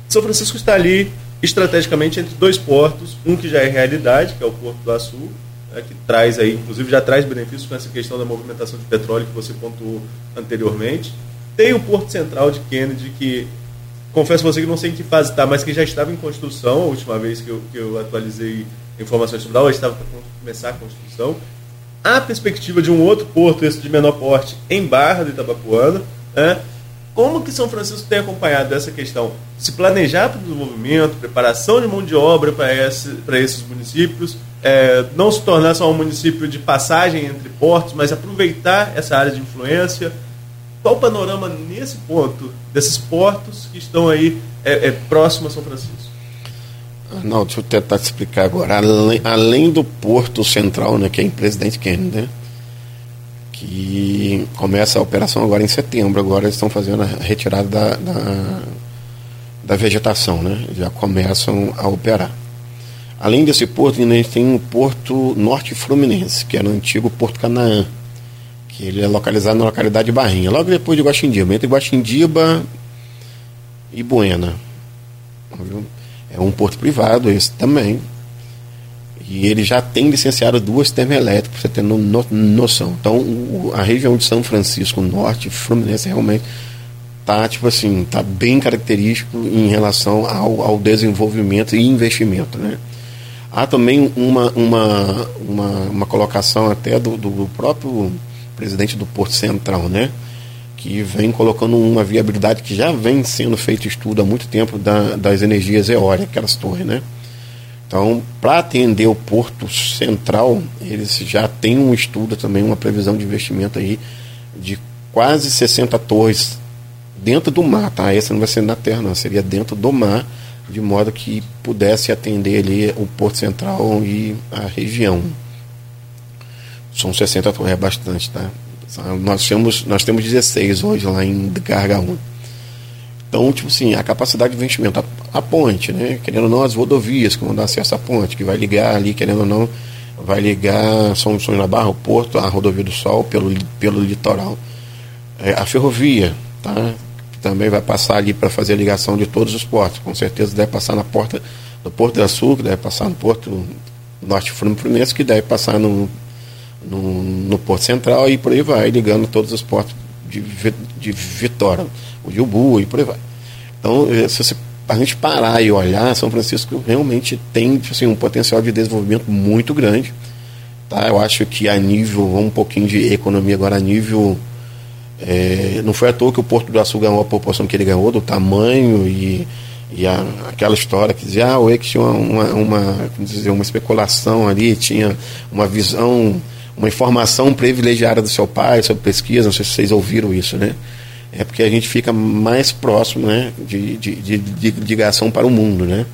São Francisco está ali estrategicamente entre dois portos, um que já é realidade, que é o Porto do Açu, né, que traz aí, inclusive já traz benefícios com essa questão da movimentação de petróleo que você pontuou anteriormente. Tem o Porto Central de Kennedy, que confesso a você que não sei em que fase está, mas que já estava em construção, a última vez que eu, que eu atualizei informações sobre ela, estava para começar a construção. A perspectiva de um outro porto, esse de menor porte, em Barra do Itabapuana, né, como que São Francisco tem acompanhado essa questão? Se planejar para o desenvolvimento, preparação de mão de obra para, esse, para esses municípios, é, não se tornar só um município de passagem entre portos, mas aproveitar essa área de influência. Qual o panorama nesse ponto desses portos que estão aí é, é, próximo a São Francisco? Não, deixa eu tentar te explicar agora. Além, além do porto central, né, que é em Presidente Kennedy, né? que começa a operação agora em setembro. Agora eles estão fazendo a retirada da, da, da vegetação, né? já começam a operar. Além desse porto, ainda tem o Porto Norte Fluminense, que era o antigo Porto Canaã, que ele é localizado na localidade de Barrinha, logo depois de Guaxindiba, entre Guaxindiba e Buena. É um porto privado esse também, e ele já tem licenciado duas termoelétricas, para você ter no, no, noção. Então, o, a região de São Francisco Norte, Fluminense, realmente está tipo assim, tá bem característico em relação ao, ao desenvolvimento e investimento. Né? Há também uma, uma, uma, uma colocação até do, do próprio presidente do Porto Central, né? Que vem colocando uma viabilidade que já vem sendo feito estudo há muito tempo da, das energias eólicas, aquelas torres, né? Então, para atender o Porto Central, eles já têm um estudo também, uma previsão de investimento aí de quase 60 torres dentro do mar, tá? Essa não vai ser na terra, não, seria dentro do mar, de modo que pudesse atender ali o Porto Central e a região. São 60 torres, é bastante, tá? Nós temos, nós temos 16 hoje lá em carga 1. Então, tipo assim, a capacidade de investimento, a, a, ponte, né? Querendo ou não, as rodovias que vão dar acesso à ponte, que vai ligar ali, querendo ou não, vai ligar São João da Barra, o Porto, a Rodovia do Sol, pelo, pelo litoral. É, a ferrovia, tá? Também vai passar ali para fazer a ligação de todos os portos. Com certeza deve passar na porta do Porto Sul, que deve passar no Porto Norte Fluminense, que deve passar no, no, no Porto Central e por aí vai, ligando todos os portos de, de Vitória o Yubu e por aí vai. Então, eh, se você, a gente parar e olhar, São Francisco realmente tem assim, um potencial de desenvolvimento muito grande. Tá? Eu acho que a nível, um pouquinho de economia agora, a nível. É, não foi à toa que o Porto do Açu ganhou a proporção que ele ganhou, do tamanho e, e a, aquela história que dizia, ah, o Ex tinha uma, uma, dizer, uma especulação ali, tinha uma visão, uma informação privilegiada do seu pai sobre pesquisa, não sei se vocês ouviram isso, né? é porque a gente fica mais próximo né, de, de, de, de ligação para o mundo. Né?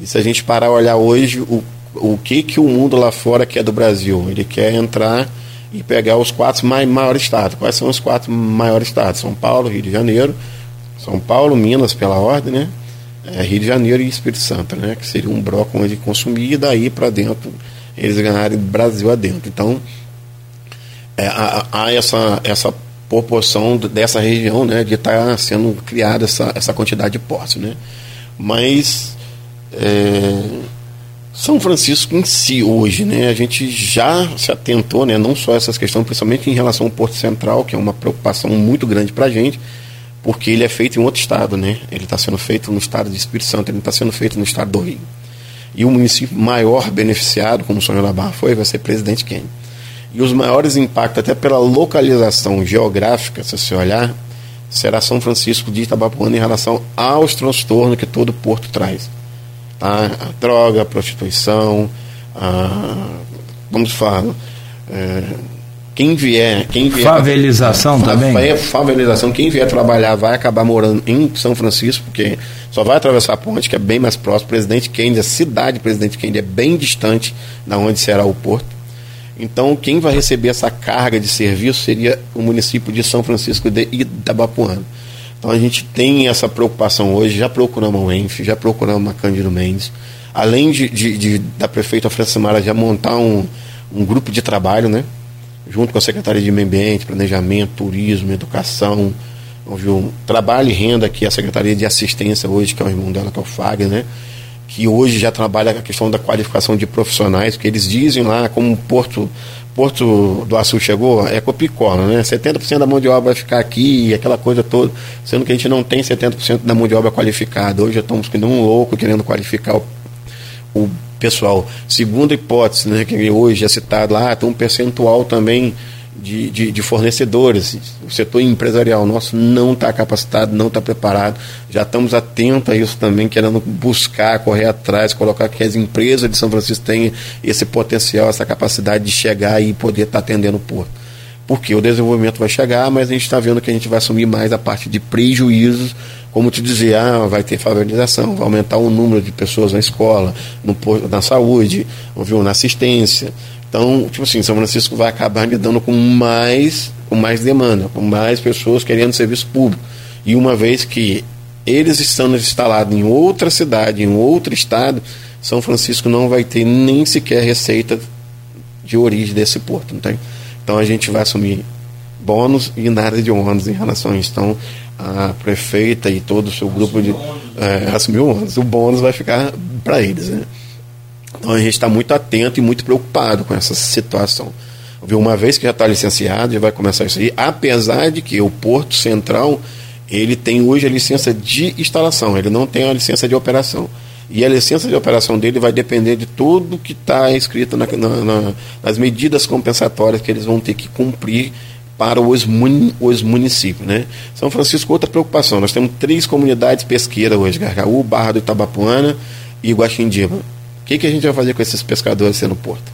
E se a gente parar a olhar hoje o, o que, que o mundo lá fora quer do Brasil, ele quer entrar e pegar os quatro mai, maiores estados. Quais são os quatro maiores estados? São Paulo, Rio de Janeiro, São Paulo, Minas pela ordem, né? É, Rio de Janeiro e Espírito Santo, né? Que seria um bloco onde consumir e daí para dentro eles ganharem Brasil adentro. Então é, há, há essa, essa proporção dessa região, né, de estar tá sendo criada essa, essa quantidade de poços, né. Mas é, São Francisco em si hoje, né, a gente já se atentou, né, não só essas questões, principalmente em relação ao Porto Central, que é uma preocupação muito grande para a gente, porque ele é feito em outro estado, né? Ele está sendo feito no estado de Espírito Santo, ele está sendo feito no estado do Rio. E o município maior beneficiado, como o Sonho da Barra foi, vai ser Presidente Kennedy. E os maiores impactos, até pela localização geográfica, se você olhar, será São Francisco de Itabapuana em relação aos transtornos que todo porto traz. Tá? A droga, a prostituição, a, vamos falar, é, quem vier, quem vier favelização fa também. É favelização. Quem vier trabalhar vai acabar morando em São Francisco, porque só vai atravessar a ponte, que é bem mais próximo. Presidente Kennedy, a cidade Presidente Kennedy é bem distante da onde será o porto. Então, quem vai receber essa carga de serviço seria o município de São Francisco de Itabapuana. Então, a gente tem essa preocupação hoje. Já procuramos o ENF, já procuramos a Cândido Mendes. Além de, de, de da prefeita Francimara já montar um, um grupo de trabalho, né? junto com a Secretaria de Meio Ambiente, Planejamento, Turismo, Educação, viu, trabalho e renda, que é a Secretaria de Assistência hoje, que é o irmão dela, que é o FAG, né? Que hoje já trabalha a questão da qualificação de profissionais, que eles dizem lá, como Porto, Porto do Açul chegou, é Copicola, né? 70% da mão de obra vai ficar aqui, aquela coisa toda, sendo que a gente não tem 70% da mão de obra qualificada. Hoje estamos que um louco querendo qualificar o, o pessoal. Segunda hipótese, né, que hoje é citado lá, tem um percentual também de, de, de, fornecedores. O setor empresarial nosso não está capacitado, não está preparado. Já estamos atentos a isso também, querendo buscar, correr atrás, colocar que as empresas de São Francisco tenham esse potencial, essa capacidade de chegar e poder estar tá atendendo o porto. Porque o desenvolvimento vai chegar, mas a gente está vendo que a gente vai assumir mais a parte de prejuízos como te dizer, ah, vai ter favorização, vai aumentar o número de pessoas na escola, no, na saúde, viu, na assistência. Então, tipo assim, São Francisco vai acabar lidando com mais, com mais demanda, com mais pessoas querendo serviço público. E uma vez que eles estão instalados em outra cidade, em outro estado, São Francisco não vai ter nem sequer receita de origem desse porto. Não tem? Então a gente vai assumir bônus e nada de ônus em relação a isso. Então, a prefeita e todo o seu grupo de. É, assumiu o ônus. O bônus vai ficar para eles. Né? Então a gente está muito atento e muito preocupado com essa situação. Uma vez que já está licenciado, já vai começar isso aí, apesar de que o Porto Central ele tem hoje a licença de instalação, ele não tem a licença de operação. E a licença de operação dele vai depender de tudo que está escrito na, na, na, nas medidas compensatórias que eles vão ter que cumprir para os, os municípios. Né? São Francisco, outra preocupação, nós temos três comunidades pesqueiras hoje, Gargaú, Barra do Itabapuana e Guaxindiba. O que, que a gente vai fazer com esses pescadores sendo porto?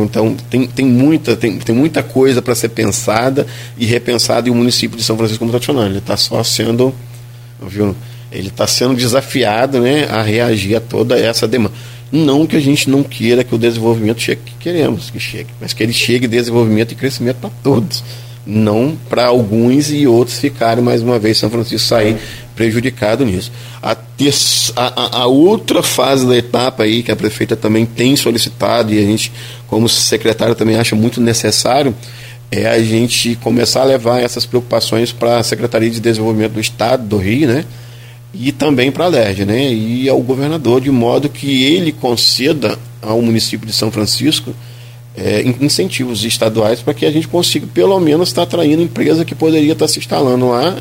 Então tem, tem, muita, tem, tem muita coisa para ser pensada e repensada e o município de São Francisco como está Ele está só sendo, viu? ele está sendo desafiado né, a reagir a toda essa demanda. Não que a gente não queira que o desenvolvimento chegue, que queremos que chegue, mas que ele chegue desenvolvimento e crescimento para todos. Não para alguns e outros ficarem, mais uma vez, São Francisco sair prejudicado nisso. A, a, a, outra fase da etapa aí, que a prefeita também tem solicitado, e a gente, como secretário, também acha muito necessário, é a gente começar a levar essas preocupações para a Secretaria de Desenvolvimento do Estado do Rio, né? e também para a LERJ, né? e ao governador, de modo que ele conceda ao município de São Francisco é, incentivos estaduais para que a gente consiga, pelo menos, estar tá atraindo empresa que poderia estar tá se instalando lá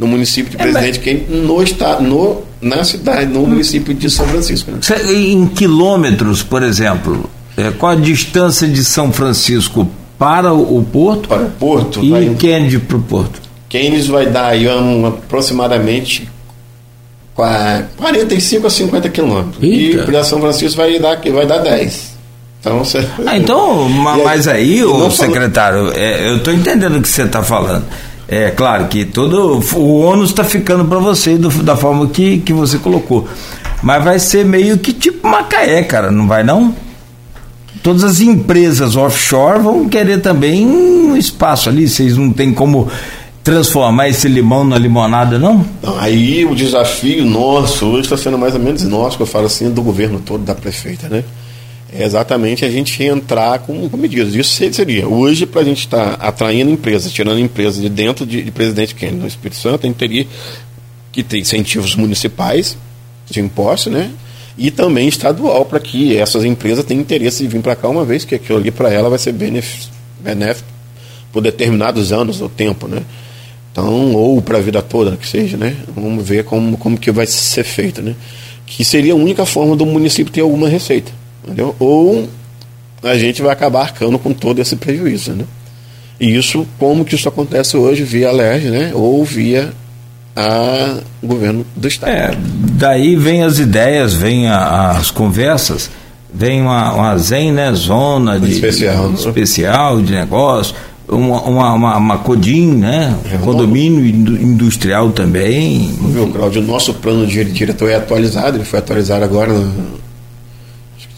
no município de é, Presidente é, Kennedy, no, está, no, na cidade, no município de São Francisco. Né? Em quilômetros, por exemplo, é, qual a distância de São Francisco para o porto? Para o porto. E Kennedy para o porto? Kennedy vai dar aí um, aproximadamente 45 a 50 quilômetros. E para São Francisco vai dar, vai dar 10. Então, você... ah, então (laughs) mas aí, o secretário, é, eu estou entendendo o que você está falando. É claro que todo o ônus está ficando para você do, da forma que, que você colocou. Mas vai ser meio que tipo Macaé, cara, não vai não? Todas as empresas offshore vão querer também um espaço ali, vocês não tem como transformar esse limão na limonada, não? aí o desafio nosso hoje está sendo mais ou menos nosso, que eu falo assim, do governo todo, da prefeita, né? É exatamente a gente entrar com, medidas. Isso seria. Hoje, para a gente estar tá atraindo empresas, tirando empresas de dentro de, de Presidente Kennedy no Espírito Santo, a gente teria que ter incentivos municipais de impostos, né? e também estadual para que essas empresas tenham interesse em vir para cá uma vez que aquilo ali para ela vai ser benéfico por determinados anos ou tempo, né? Então, ou para a vida toda, que seja, né? Vamos ver como, como que vai ser feito, né? Que seria a única forma do município ter alguma receita, entendeu? Ou a gente vai acabar arcando com todo esse prejuízo, né? E isso, como que isso acontece hoje via a LERJ, né? Ou via a governo do estado. É, daí vem as ideias, vem a, as conversas, vem uma, uma zen, né? Zona de, especial, de, especial de negócio uma, uma, uma, uma CODIM, né? É, condomínio industrial também. Viu, Claudio, o nosso plano de diretor é atualizado, ele foi atualizado agora, que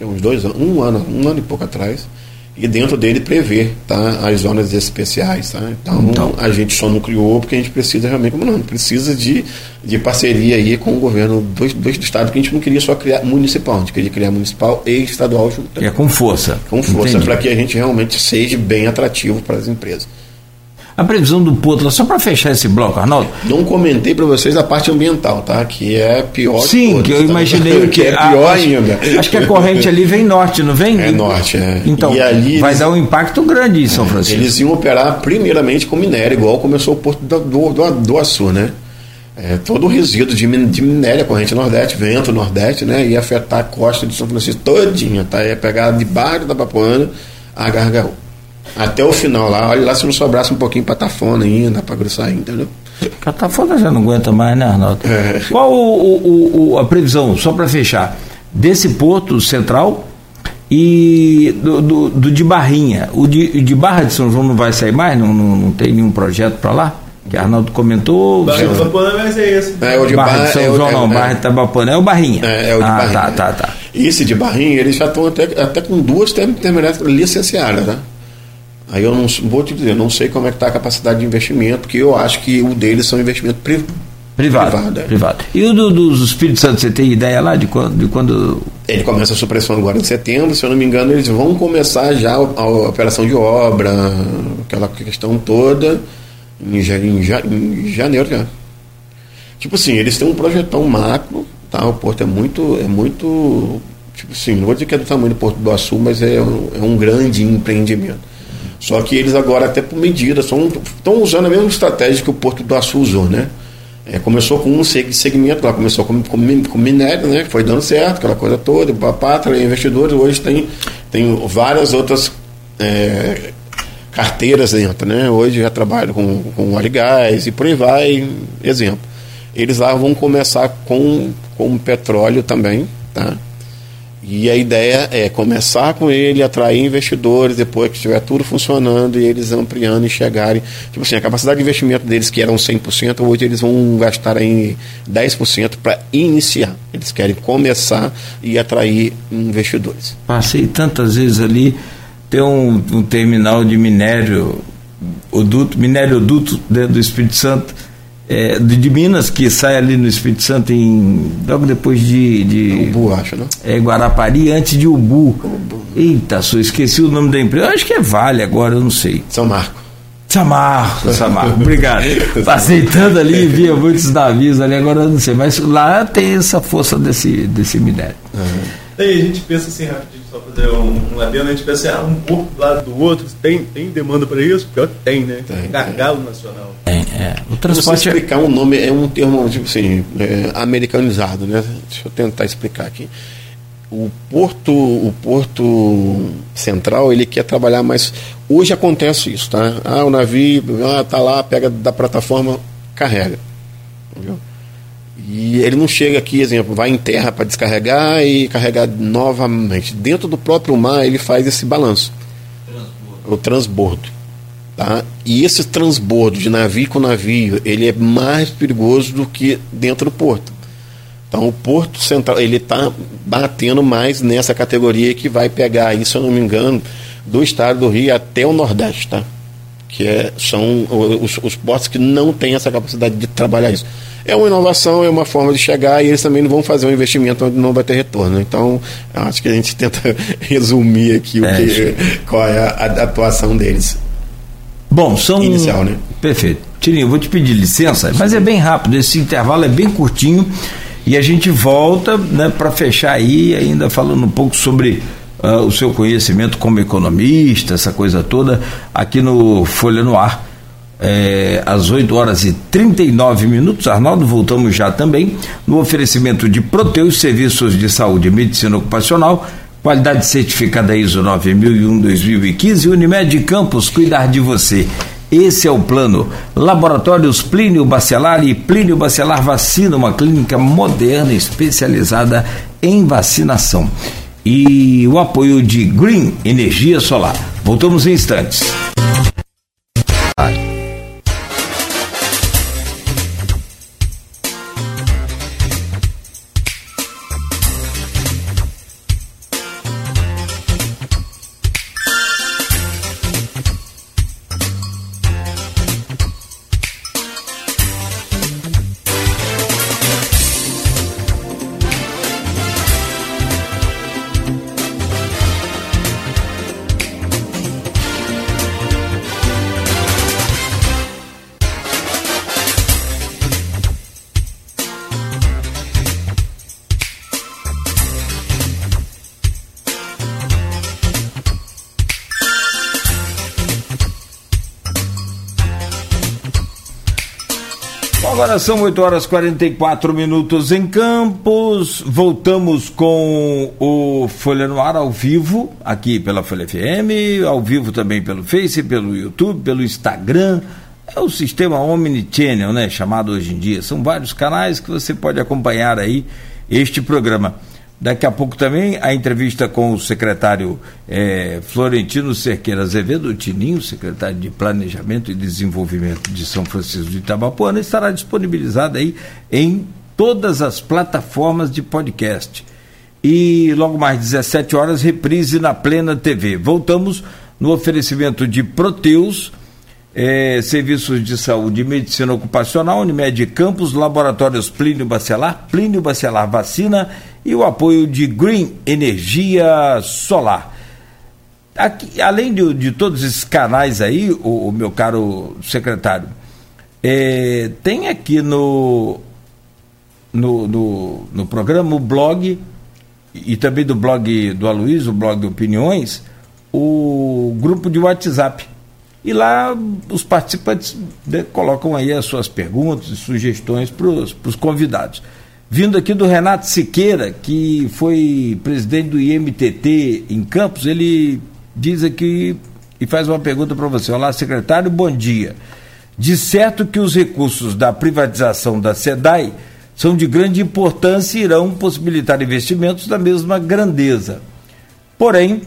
tem uns dois anos, um ano, um ano e pouco atrás e dentro dele prevê tá, as zonas especiais. Tá? Então, então, a gente só não criou porque a gente precisa realmente, como não, precisa de, de parceria aí com o governo do, do, do estado, que a gente não queria só criar municipal, a gente queria criar municipal e estadual junto. É com força. Com força, para que a gente realmente seja bem atrativo para as empresas. A previsão do Porto, só para fechar esse bloco, Arnaldo. Não comentei para vocês a parte ambiental, tá? Que é pior. Sim, que, que eu tá? imaginei (laughs) que, é pior a, ainda. Acho que a corrente ali vem norte, não vem? É norte, é. Então, ali vai eles, dar um impacto grande em São Francisco. Eles iam operar primeiramente com minério, igual começou o Porto do, do, do Açu, né? É, todo o resíduo de, de minério, a corrente nordeste, vento nordeste, né? Ia afetar a costa de São Francisco todinha, tá? Ia pegar debaixo da Papuana a Gargaú. Até o final lá, olha lá se não sobrasse um pouquinho para tafona ainda, para grossar ainda, entendeu? A tafona já não aguenta mais, né, Arnaldo? É. Qual o, o, o, a previsão, só para fechar, desse porto central e do, do, do, de Barrinha? O de, de Barra de São João não vai sair mais? Não, não, não tem nenhum projeto para lá? Que Arnaldo comentou. Barra de Itabapuana vai ser esse. É, o de Barra, Barra de São é João, é, não, é, Barra de Itabapuana é o Barrinha. É, é o de ah, Barrinha. Tá, tá, tá. Esse de Barrinha, eles já estão até, até com duas terminais licenciadas, tá? Aí eu não vou te dizer, não sei como é que está a capacidade de investimento, porque eu acho que o deles são investimento pri, privado. Privado, é. privado. E o do, dos Espíritos Santos, você tem ideia lá de quando, de quando. Ele começa a supressão agora em setembro, se eu não me engano, eles vão começar já a, a operação de obra, aquela questão toda, em, em, em janeiro já. Tipo assim, eles têm um projetão macro, tá? O porto é muito. É muito tipo assim, não vou dizer que é do tamanho do Porto do Açu, mas é um, é um grande empreendimento. Só que eles agora, até por medida, estão usando a mesma estratégia que o Porto do Açu usou, né? É, começou com um segmento lá, começou com, com, com, minério, né? Foi dando certo, aquela coisa toda, pátria, investidores, hoje tem, tem várias outras é, carteiras dentro, né? Hoje já trabalham com, com óleo e gás e por aí vai, exemplo. Eles lá vão começar com, com petróleo também, tá? E a ideia é começar com ele, atrair investidores, depois que estiver tudo funcionando e eles ampliando e chegarem. Tipo assim, a capacidade de investimento deles, que eram 100%, hoje eles vão gastar em 10% para iniciar. Eles querem começar e atrair investidores. Passei tantas vezes ali, tem um, um terminal de minério, o duto, minério duto dentro do Espírito Santo é, de, Minas, que sai ali no Espírito Santo em, logo depois de. de Ubu, acho, né? É, Guarapari, antes de Ubu. Ubu. Eita, só esqueci o nome da empresa. Eu acho que é Vale agora, eu não sei. São Marco. São Marco, São Marco, obrigado. (laughs) Passei tanto ali, via muitos navios ali, agora eu não sei. Mas lá tem essa força desse, desse minério. Uhum. Aí a gente pensa assim rapidinho, só fazer um, um adendo, a gente pensa assim, ah, um pouco do lado do outro, tem, tem demanda para isso? Pior que tem, né? Tem, Gargalo tem. nacional. É, é. O transporte. Você é- explicar um nome, é um termo, tipo assim, é, americanizado, né? Deixa eu tentar explicar aqui. O Porto, o Porto Central, ele quer trabalhar mais. Hoje acontece isso, tá? Ah, o navio, ah, tá lá, pega da plataforma, carrega. Entendeu? E ele não chega aqui, exemplo, vai em terra para descarregar e carregar novamente. Dentro do próprio mar, ele faz esse balanço. Transbordo. O transbordo. Tá? E esse transbordo de navio com navio, ele é mais perigoso do que dentro do porto. Então o Porto Central, ele está batendo mais nessa categoria que vai pegar aí, se eu não me engano, do estado do Rio até o Nordeste, tá? Que é, são os, os portos que não têm essa capacidade de trabalhar isso é uma inovação, é uma forma de chegar e eles também não vão fazer um investimento onde não vai ter retorno. Então, acho que a gente (laughs) tenta resumir aqui é, o que, qual é a, a, atuação deles. Bom, são. Inicial, né? Perfeito. Tirinho, eu vou te pedir licença, mas é bem rápido, esse intervalo é bem curtinho E a gente volta né, para fechar aí, ainda falando um pouco sobre uh, o seu conhecimento como economista, essa coisa toda, aqui no Folha no Ar. É, às 8 horas e 39 minutos. Arnaldo, voltamos já também no oferecimento de Proteus Serviços de Saúde e Medicina Ocupacional, qualidade certificada ISO 9001-2015 Unimed Campos, cuidar de você. Esse é o plano. Laboratórios Plínio Bacelar e Plínio Bacelar Vacina, uma clínica moderna especializada em vacinação. E o apoio de Green Energia Solar. Voltamos em instantes. Agora são 8 horas 44 minutos em Campos. Voltamos com o Folha no Ar ao vivo, aqui pela Folha FM, ao vivo também pelo Face, pelo YouTube, pelo Instagram. É o sistema Omnichannel, né? Chamado hoje em dia. São vários canais que você pode acompanhar aí este programa. Daqui a pouco também a entrevista com o secretário é, Florentino Cerqueira Azevedo, Tininho, secretário de Planejamento e Desenvolvimento de São Francisco de Itabapuana, estará disponibilizada aí em todas as plataformas de podcast. E logo mais 17 horas, reprise na Plena TV. Voltamos no oferecimento de Proteus, é, serviços de saúde e medicina ocupacional, Unimed Campos, Laboratórios Plínio Bacelar, Plínio Bacelar Vacina e o apoio de Green Energia Solar. Aqui, além de, de todos esses canais aí, o, o meu caro secretário, é, tem aqui no, no, no, no, programa o blog e também do blog do Aloysio, o blog Opiniões, o grupo de WhatsApp. E lá os participantes né, colocam aí as suas perguntas e sugestões para os convidados. Vindo aqui do Renato Siqueira, que foi presidente do IMTT em Campos, ele diz aqui e faz uma pergunta para você. Olá, secretário, bom dia. De certo que os recursos da privatização da SEDAI são de grande importância e irão possibilitar investimentos da mesma grandeza. Porém,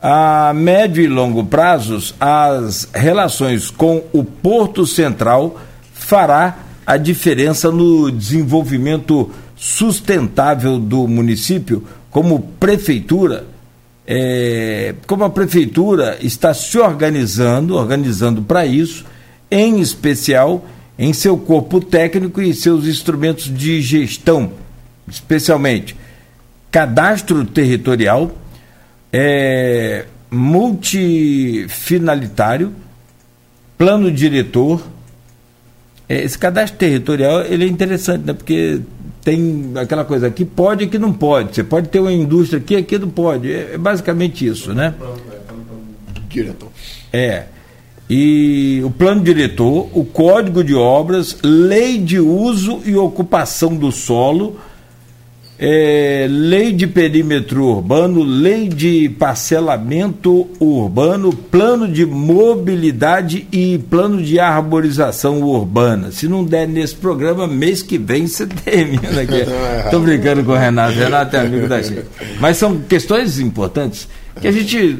a médio e longo prazos, as relações com o Porto Central fará a diferença no desenvolvimento sustentável do município, como prefeitura, é, como a prefeitura está se organizando, organizando para isso, em especial em seu corpo técnico e seus instrumentos de gestão, especialmente cadastro territorial, é, multifinalitário, plano diretor. É, esse cadastro territorial ele é interessante, né? porque tem aquela coisa aqui pode e aqui não pode. Você pode ter uma indústria aqui, aqui não pode. É, é basicamente isso, né? Diretor. É. E o plano diretor, o código de obras, lei de uso e ocupação do solo, é, lei de perímetro urbano, lei de parcelamento urbano, plano de mobilidade e plano de arborização urbana. Se não der nesse programa, mês que vem você (laughs) termina aqui. Estou brincando com o Renato. Renato é amigo da gente. Mas são questões importantes que a gente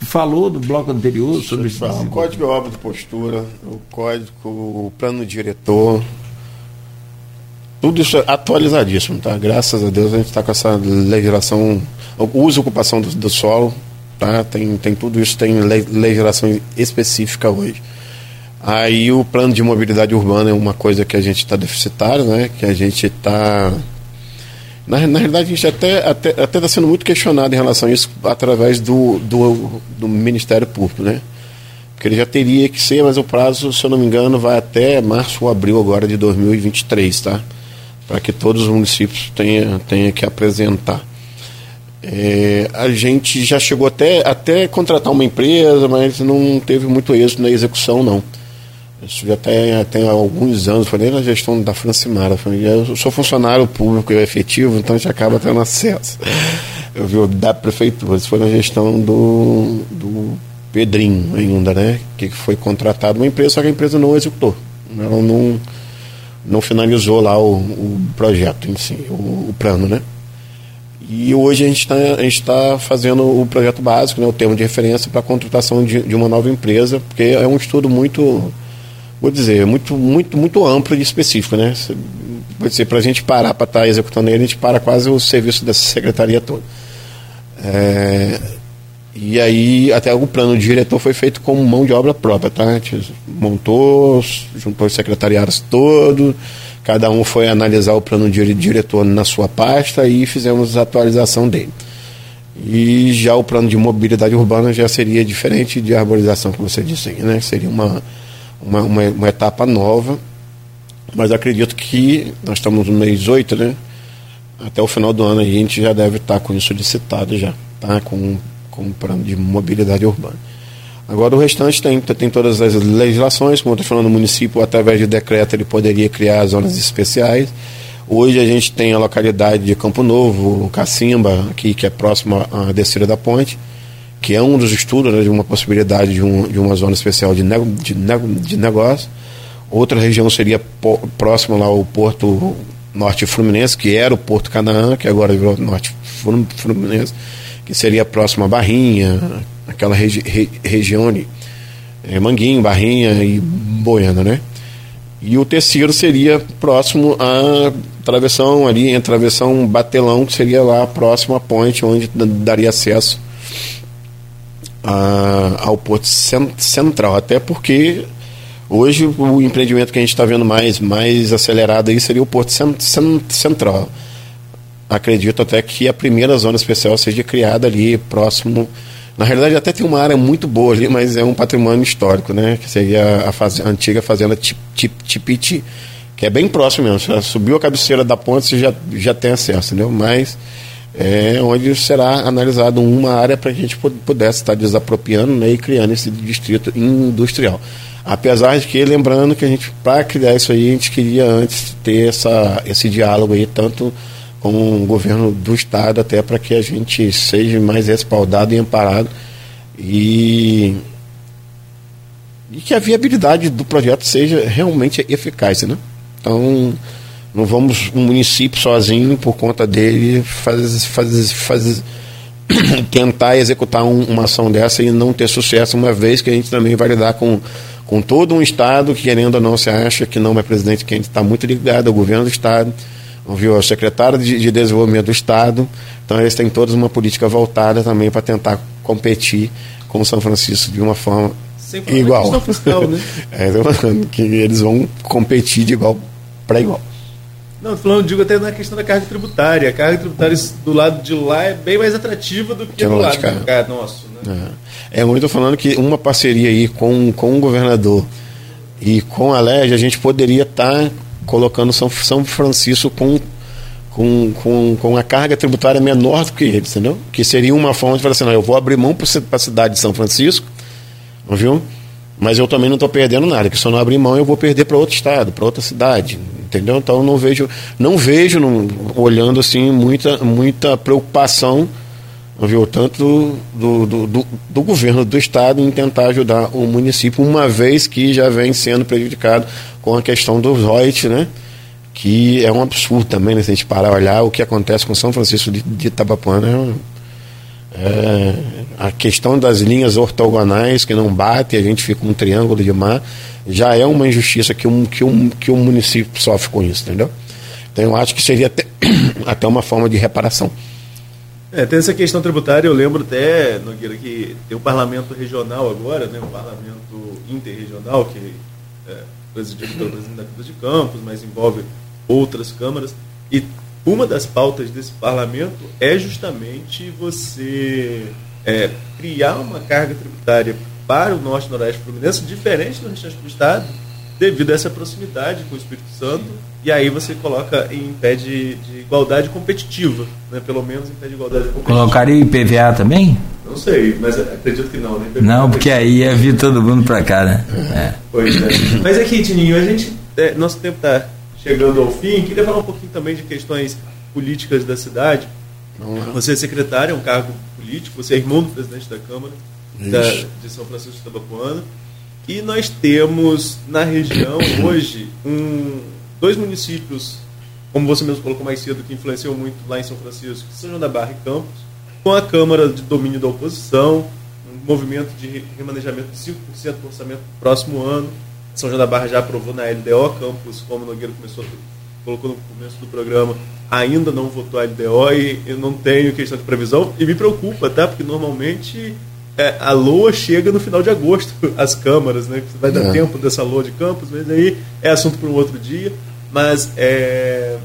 falou no bloco anterior sobre isso. O código de obra de postura, o código, o plano diretor tudo isso é atualizadíssimo, tá? Graças a Deus a gente está com essa legislação, uso e ocupação do, do, solo, tá? Tem, tem tudo isso, tem legislação específica hoje. Aí o plano de mobilidade urbana é uma coisa que a gente está deficitário, né? Que a gente está na, na realidade, a gente até está até, até tá sendo muito questionado em relação a isso através do, do, do, Ministério Público, né? Porque ele já teria que ser, mas o prazo, se eu não me engano, vai até março ou abril agora de 2023, tá? Para que todos os municípios tenham tenha que apresentar. É, a gente já chegou até, até contratar uma empresa, mas não teve muito êxito na execução, não. Isso já tem, tem alguns anos, foi nem na gestão da Francimara. Eu sou funcionário público e efetivo, então a gente acaba tendo acesso. Eu vi da prefeitura, isso foi na gestão do, do Pedrinho ainda, né? Que foi contratado uma empresa, só que a empresa não executou. Ela não, não finalizou lá o, o projeto si, o, o plano, né? E hoje a gente está tá fazendo o projeto básico, né, o termo de referência para a contratação de, de, uma nova empresa, porque é um estudo muito, vou dizer, muito, muito, muito amplo e específico. Né? Pode ser, para a gente parar para estar tá executando ele, a gente para quase o serviço dessa secretaria toda. É, e aí, até o plano diretor foi feito como mão de obra própria, tá? A gente montou, juntou os secretariados todos Cada um foi analisar o plano de diretor na sua pasta e fizemos a atualização dele. E já o plano de mobilidade urbana já seria diferente de arborização, como você disse, né? Seria uma, uma, uma, uma etapa nova. Mas acredito que nós estamos no mês 8, né? Até o final do ano a gente já deve estar com isso licitado já, tá? Com, com o plano de mobilidade urbana. Agora o restante tem, tem todas as legislações, como eu estou falando, o município, através de decreto, ele poderia criar zonas especiais. Hoje a gente tem a localidade de Campo Novo, Cacimba, aqui, que é próximo à descida da ponte, que é um dos estudos né, de uma possibilidade de, um, de uma zona especial de, nego, de, nego, de negócio. Outra região seria próximo lá ao Porto Norte Fluminense, que era o Porto Canaã, que agora virou Norte Fluminense, que seria próximo à Barrinha, aquela regi re região ali. É, Manguinho, Barrinha e Boiana, né? E o terceiro seria próximo à travessão ali, entre travessão Batelão, que seria lá próximo à ponte, onde daria acesso a, ao Porto Central. Até porque hoje o empreendimento que a gente está vendo mais, mais acelerado aí seria o Porto Central. Acredito até que a primeira zona especial seja criada ali próximo na realidade, até tem uma área muito boa ali, mas é um patrimônio histórico, né? Que seria a, faz... a antiga fazenda Tipiti, que é bem próximo mesmo. Você subiu a cabeceira da ponte, você já, já tem acesso, entendeu? Mas é onde será analisado uma área para a gente pudesse estar desapropriando né, e criando esse distrito industrial. Apesar de que, lembrando que a gente, para criar isso aí, a gente queria antes ter essa, esse diálogo aí, tanto com o governo do estado até para que a gente seja mais respaldado e amparado e, e que a viabilidade do projeto seja realmente eficaz, né? Então não vamos um município sozinho por conta dele fazer, fazer, fazer (coughs) tentar executar um, uma ação dessa e não ter sucesso, uma vez que a gente também vai lidar com, com todo um Estado que, querendo ou não, se acha que não é presidente, que a gente está muito ligado ao governo do Estado, viu? Secretário de, de, Desenvolvimento do Estado. Então, eles têm todos uma política voltada também para tentar competir com São Francisco de uma forma igual. Fiscal, né? (laughs) é, (laughs) que eles vão competir de igual para igual. Não, falando, digo até na questão da carga tributária. A carga tributária do lado de lá é bem mais atrativa do que, que do lado de cá. nosso. Né? É, é estou falando que uma parceria aí com, com o governador e com a LEG, a gente poderia estar tá colocando São, São Francisco com, com, com, com a carga tributária menor do que eles, entendeu? Que seria uma forma de falar assim, não, eu vou abrir mão para a cidade de São Francisco, viu? Mas eu também não estou perdendo nada, que se eu não abrir mão eu vou perder para outro estado, para outra cidade, entendeu? Então não vejo, não vejo não, olhando assim muita, muita preocupação viu tanto do, do, do, do, governo do estado em tentar ajudar o município, uma vez que já vem sendo prejudicado com a questão dos royalties, né? Que é um absurdo também, né? Se a gente parar olhar o que acontece com São Francisco de, de Itabapuana. É, é, a questão das linhas ortogonais que não batem, a gente fica um triângulo de mar, já é uma injustiça que um, que um, que um município sofre com isso, entendeu? Então eu acho que seria até, (coughs) até uma forma de reparação. É, tem essa questão tributária, eu lembro até, Nogueira, que tem um parlamento regional agora, né, um parlamento interregional, que é presidido pelo presidente da Câmara de Campos, mas envolve outras câmaras, e uma das pautas desse parlamento é justamente você é, criar uma carga tributária para o norte e noroeste fluminense, diferente do restante do estado, devido a essa proximidade com o Espírito Santo, e aí você coloca em pé de, de igualdade competitiva, né? pelo menos em pé de igualdade competitiva. Colocaria IPVA também? Não sei, mas acredito que não. Né? Não, porque aí ia vir todo mundo para cá, né? É. Pois é. Mas aqui, Tininho, a gente, é, nosso tempo está chegando ao fim, queria falar um pouquinho também de questões políticas da cidade. Você é secretário, é um cargo político, você é irmão do presidente da Câmara da, de São Francisco de Tabapuana. E nós temos na região hoje um, dois municípios, como você mesmo colocou mais cedo, que influenciou muito lá em São Francisco, São João da Barra e Campos, com a Câmara de Domínio da Oposição, um movimento de remanejamento de 5% do orçamento no próximo ano. São João da Barra já aprovou na LDO, Campos, como o Nogueira começou, colocou no começo do programa, ainda não votou a LDO e eu não tenho questão de previsão. E me preocupa, tá? Porque normalmente é, a LOA chega no final de agosto, (laughs) as câmaras, né? Vai dar é. tempo dessa LOA de campos, mas aí é assunto para um outro dia. Mas é,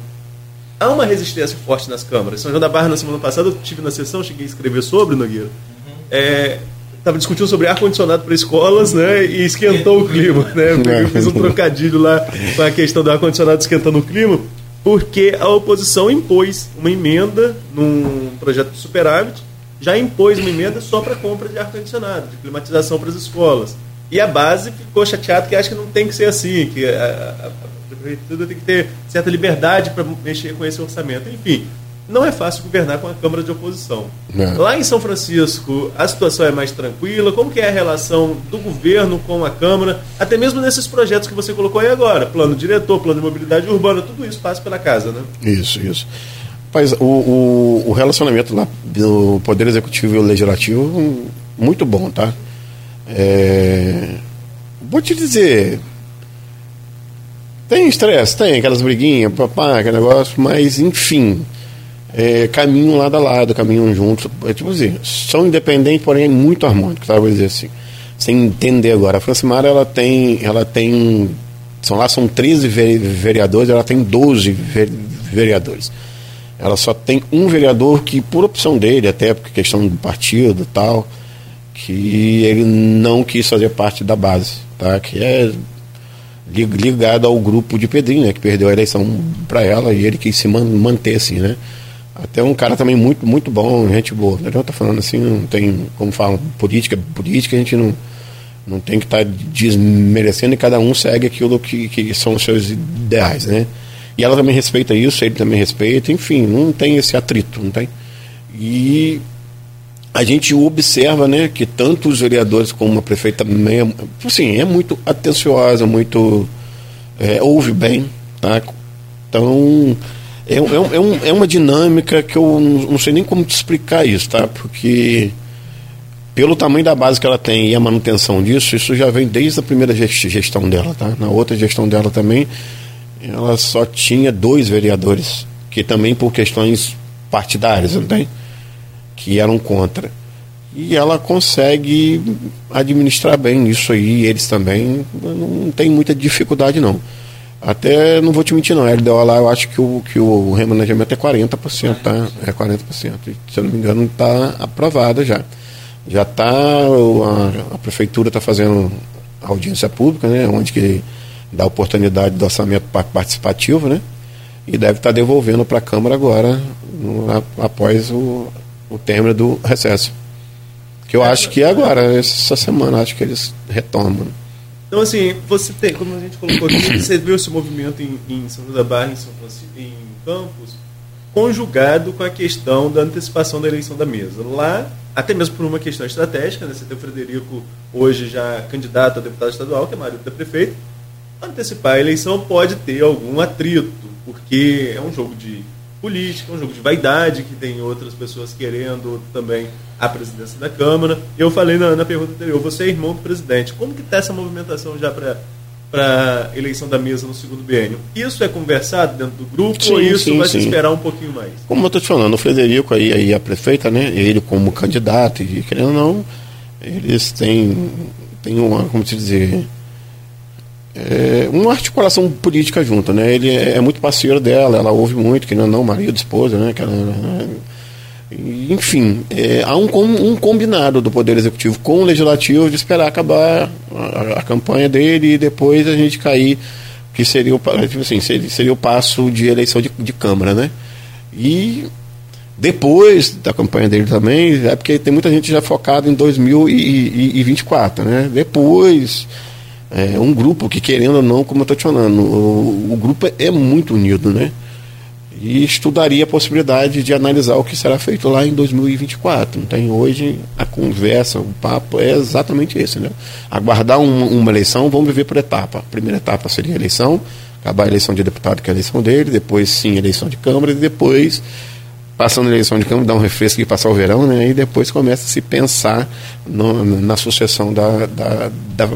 há uma resistência forte nas câmaras. São João da Barra, na semana passada, eu estive na sessão, cheguei a escrever sobre, Nogueira. Uhum. É, estava discutindo sobre ar-condicionado para escolas, né? E esquentou o clima, né? Eu fiz um trocadilho lá com a questão do ar-condicionado esquentando o clima, porque a oposição impôs uma emenda num projeto de superávit já impôs uma emenda só para compra de ar-condicionado, de climatização para as escolas. E a base ficou chateada que acha que não tem que ser assim, que a, a, a prefeitura tem que ter certa liberdade para mexer com esse orçamento. Enfim, não é fácil governar com a Câmara de Oposição. Não. Lá em São Francisco, a situação é mais tranquila. Como que é a relação do governo com a Câmara, até mesmo nesses projetos que você colocou aí agora, plano diretor, plano de mobilidade urbana, tudo isso passa pela casa, né? Isso, isso. Mas o, o, o, relacionamento lá do Poder Executivo e o Legislativo, muito bom, tá? É, vou te dizer. Tem estresse, tem aquelas briguinhas, papá, aquele negócio, mas enfim. É, caminham lado a lado, caminham juntos. É, tipo assim, são independentes, porém muito harmônicos, tá? Vou dizer assim. Sem entender agora. A Francimara, ela tem. Ela tem. São lá são 13 vereadores, ela tem 12 vereadores ela só tem um vereador que, por opção dele, até porque questão do partido tal, que ele não quis fazer parte da base, tá? Que é ligado ao grupo de Pedrinho, né? Que perdeu a eleição para ela e ele quis se manter assim, né? Até um cara também muito, muito bom, gente boa. Não estou falando assim, não tem, como falam, política, política a gente não, não tem que estar tá desmerecendo e cada um segue aquilo que, que são os seus ideais, né? E ela também respeita isso, ele também respeita, enfim, não tem esse atrito, não tem? E a gente observa né, que tanto os vereadores como a prefeita também, assim, é muito atenciosa, muito. É, ouve bem, tá? Então. É, é, é, um, é uma dinâmica que eu não, não sei nem como te explicar isso, tá? Porque pelo tamanho da base que ela tem e a manutenção disso, isso já vem desde a primeira gestão dela, tá? Na outra gestão dela também, ela só tinha dois vereadores, que também por questões partidárias, não tem? Que eram contra. E ela consegue administrar bem isso aí, eles também, não tem muita dificuldade não. Até não vou te mentir não, a LDO lá eu acho que o, que o remanejamento é 40%, tá? É 40%. Se eu não me engano, está aprovada já. Já está, a, a prefeitura está fazendo audiência pública, né? Onde que da oportunidade do orçamento participativo, né? E deve estar devolvendo para a Câmara agora, no, após o, o término do recesso. Que eu acho que é agora, essa semana, acho que eles retomam. Então, assim, você tem, como a gente colocou aqui, você viu esse movimento em, em São José da Barra, em, São Francisco, em Campos, conjugado com a questão da antecipação da eleição da mesa. Lá, até mesmo por uma questão estratégica, né? você tem o Frederico, hoje já candidato a deputado estadual, que é marido da prefeita, antecipar a eleição pode ter algum atrito, porque é um jogo de política, é um jogo de vaidade, que tem outras pessoas querendo também a presidência da Câmara. Eu falei na, na pergunta anterior, você é irmão do presidente. Como que está essa movimentação já para para eleição da mesa no segundo biênio. Isso é conversado dentro do grupo sim, ou isso sim, vai sim. se esperar um pouquinho mais? Como eu estou te falando, o Frederico aí, aí a prefeita, né? Ele como candidato e querendo ou não, eles têm, têm uma, como te dizer, é, uma articulação política junto, né? Ele é, é, muito parceiro dela, ela ouve muito, que não, não marido, esposa, né? Que ela, Enfim, é, há um, um, combinado do Poder Executivo com o Legislativo de esperar acabar a, a campanha dele e depois a gente cair, que seria o, tipo assim, seria, seria o passo de eleição de, de Câmara, né? E depois da campanha dele também, é porque tem muita gente já focada em 2024, né? Depois, é, um grupo que, querendo ou não, como eu estou te falando, o, o grupo é muito unido, né? e estudaria a possibilidade de analisar o que será feito lá em 2024. Então, hoje, a conversa, o papo é exatamente esse. Né? Aguardar um, uma eleição, vamos viver por etapa. A primeira etapa seria a eleição, acabar a eleição de deputado, que é a eleição dele, depois, sim, a eleição de Câmara, e depois, passando a eleição de Câmara, dar um refresco e passar o verão, né? e depois começa a se pensar no, na sucessão da, da, da,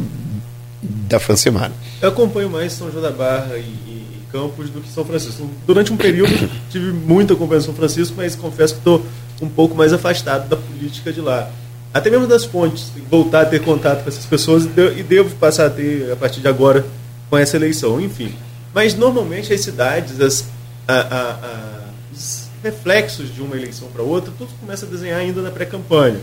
da Francimar. Eu acompanho mais São João da Barra e Campos do que São Francisco. Durante um período (coughs) tive muita em São Francisco, mas confesso que estou um pouco mais afastado da política de lá. Até mesmo das fontes, voltar a ter contato com essas pessoas e devo passar a ter a partir de agora com essa eleição, enfim. Mas normalmente as cidades, as, a, a, a, os reflexos de uma eleição para outra, tudo começa a desenhar ainda na pré-campanha.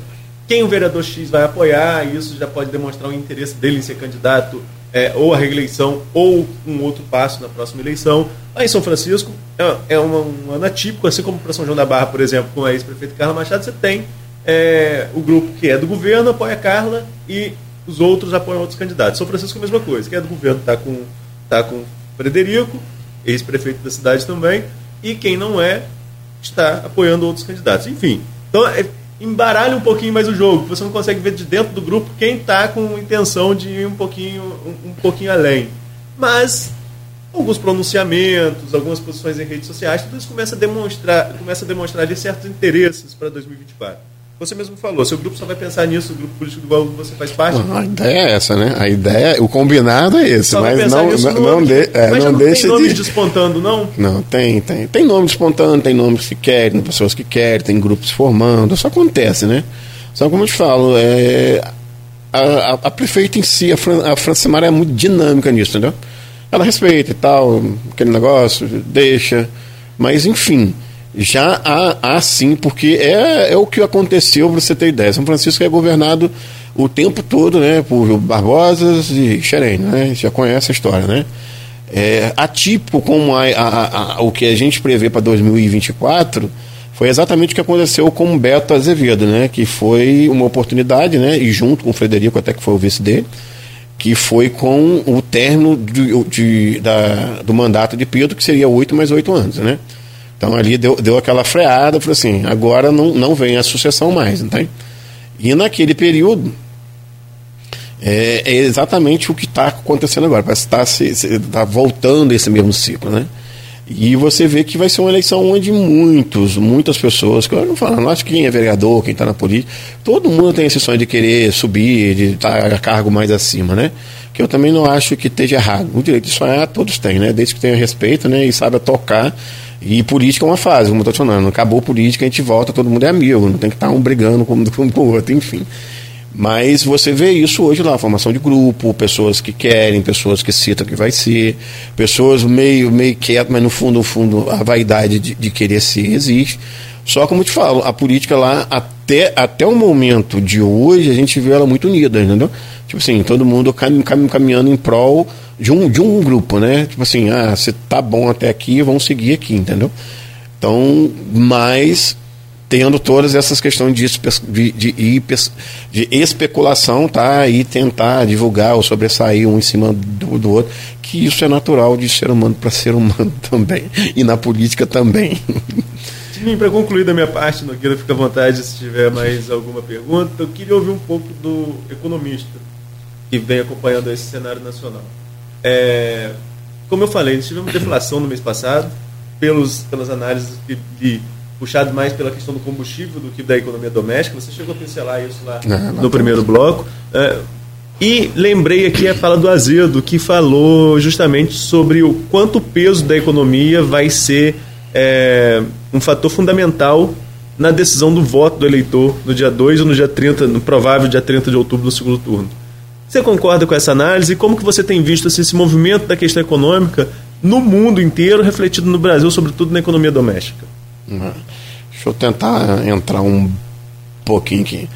Quem o vereador X vai apoiar, isso já pode demonstrar o interesse dele em ser candidato é, ou a reeleição ou um outro passo na próxima eleição. Lá em São Francisco é, é uma, um ano atípico, assim como para São João da Barra, por exemplo, com a ex-prefeita Carla Machado, você tem é, o grupo que é do governo apoia Carla e os outros apoiam outros candidatos. São Francisco é a mesma coisa, quem é do governo está com, tá com Frederico, ex-prefeito da cidade também, e quem não é está apoiando outros candidatos. Enfim, então é, embaralha um pouquinho mais o jogo. Você não consegue ver de dentro do grupo quem está com intenção de ir um pouquinho, um, um, pouquinho além. Mas alguns pronunciamentos, algumas posições em redes sociais, tudo isso começa a demonstrar, começa a demonstrar certos interesses para 2024. Você mesmo falou, seu grupo só vai pensar nisso, o grupo político do qual você faz parte. Não, a ideia é essa, né? A ideia, o combinado é esse, mas não, não, não, de, é, mas não, não deixa tem nome de... despontando, não? Não, tem, tem. Tem nome despontando, tem nomes que querem, tem pessoas que querem, tem grupos formando, isso acontece, né? Só como eu te falo, é, a, a, a prefeita em si, a, Fran, a Francimara é muito dinâmica nisso, entendeu? Ela respeita e tal, aquele negócio, deixa, mas enfim já há, há sim, porque é, é o que aconteceu, para você ter ideia. São Francisco é governado o tempo todo né, por Barbosas e Xerém, né? Já conhece a história, né? É, atípico como a, a, a, o que a gente prevê para 2024 foi exatamente o que aconteceu com o Beto Azevedo, né? Que foi uma oportunidade, né? E junto com o Frederico, até que foi o vice dele, que foi com o término de, de, da, do mandato de Pedro, que seria oito mais oito anos, né? Então ali deu, deu aquela freada, falou assim, agora não, não vem a sucessão mais, entende? E naquele período é, é exatamente o que está acontecendo agora, parece que está tá voltando esse mesmo ciclo, né? E você vê que vai ser uma eleição onde muitos, muitas pessoas, que eu não falo, não acho que quem é vereador, quem está na política, todo mundo tem esse sonho de querer subir, de estar a cargo mais acima, né? Que eu também não acho que esteja errado. O direito de sonhar todos têm, né? Desde que tenha respeito, né? E saiba tocar e política é uma fase, como eu estou falando. Acabou política, a gente volta, todo mundo é amigo, não tem que estar um brigando com, (laughs) com o outro, enfim. Mas você vê isso hoje lá, formação de grupo, pessoas que querem, pessoas que citam que vai ser, pessoas meio, meio quietas, mas no fundo, no fundo, a vaidade de, de querer ser existe. Só como eu te falo, a política lá, até, até o momento de hoje, a gente vê ela muito unida, entendeu? Tipo assim, todo mundo cam, cam, caminhando em prol de um, de um grupo, né? Tipo assim, ah, você tá bom até aqui, vamos seguir aqui, entendeu? Então, mas tendo todas essas questões de, de, de, de, especulação, tá? E tentar divulgar ou sobressair um em cima do, do outro, que isso é natural de ser humano para ser humano (laughs) também. E na política também. Para concluir da minha parte, não quero ficar à vontade se tiver mais alguma pergunta, eu queria ouvir um pouco do economista que vem acompanhando esse cenário nacional. É, como eu falei, nós tivemos deflação no mês passado, pelos, pelas análises que li, puxado mais pela questão do combustível do que da economia doméstica. Você chegou a pincelar isso lá não, no primeiro bloco. É, e lembrei aqui a fala do Azedo, que falou justamente sobre o quanto o peso da economia vai ser é, um fator fundamental na decisão do voto do eleitor no dia 2 ou no dia 30, no provável dia 30 de outubro, no segundo turno. Você concorda com essa análise? Como que você tem visto assim, esse movimento da questão econômica no mundo inteiro, refletido no Brasil, sobretudo na economia doméstica? Uhum. Deixa eu tentar entrar um pouquinho aqui.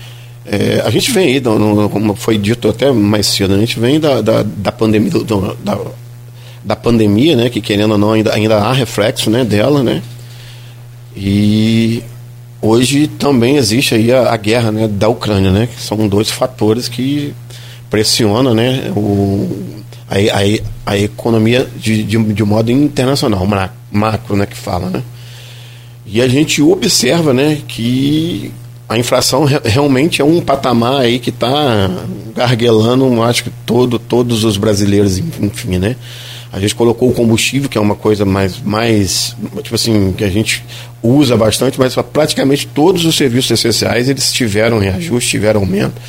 É, a gente vem aí, como foi dito até mais cedo, a gente vem da, da, da pandemia, do, da, da pandemia, né, que querendo ou não ainda, ainda há reflexo né, dela, né, e hoje também existe aí a, a, guerra né, da Ucrânia, né, que são dois fatores que pressionam né, o, a, a, a economia de, de, de modo internacional, macro, né, que fala, né. E a gente observa né, que a inflação re realmente é um patamar aí que está garguelando, acho que todo, todos os brasileiros, enfim, né? A gente colocou o combustível, que é uma coisa mais, mais, tipo assim, que a gente usa bastante, mas praticamente todos os serviços essenciais eles tiveram reajuste, tiveram aumento.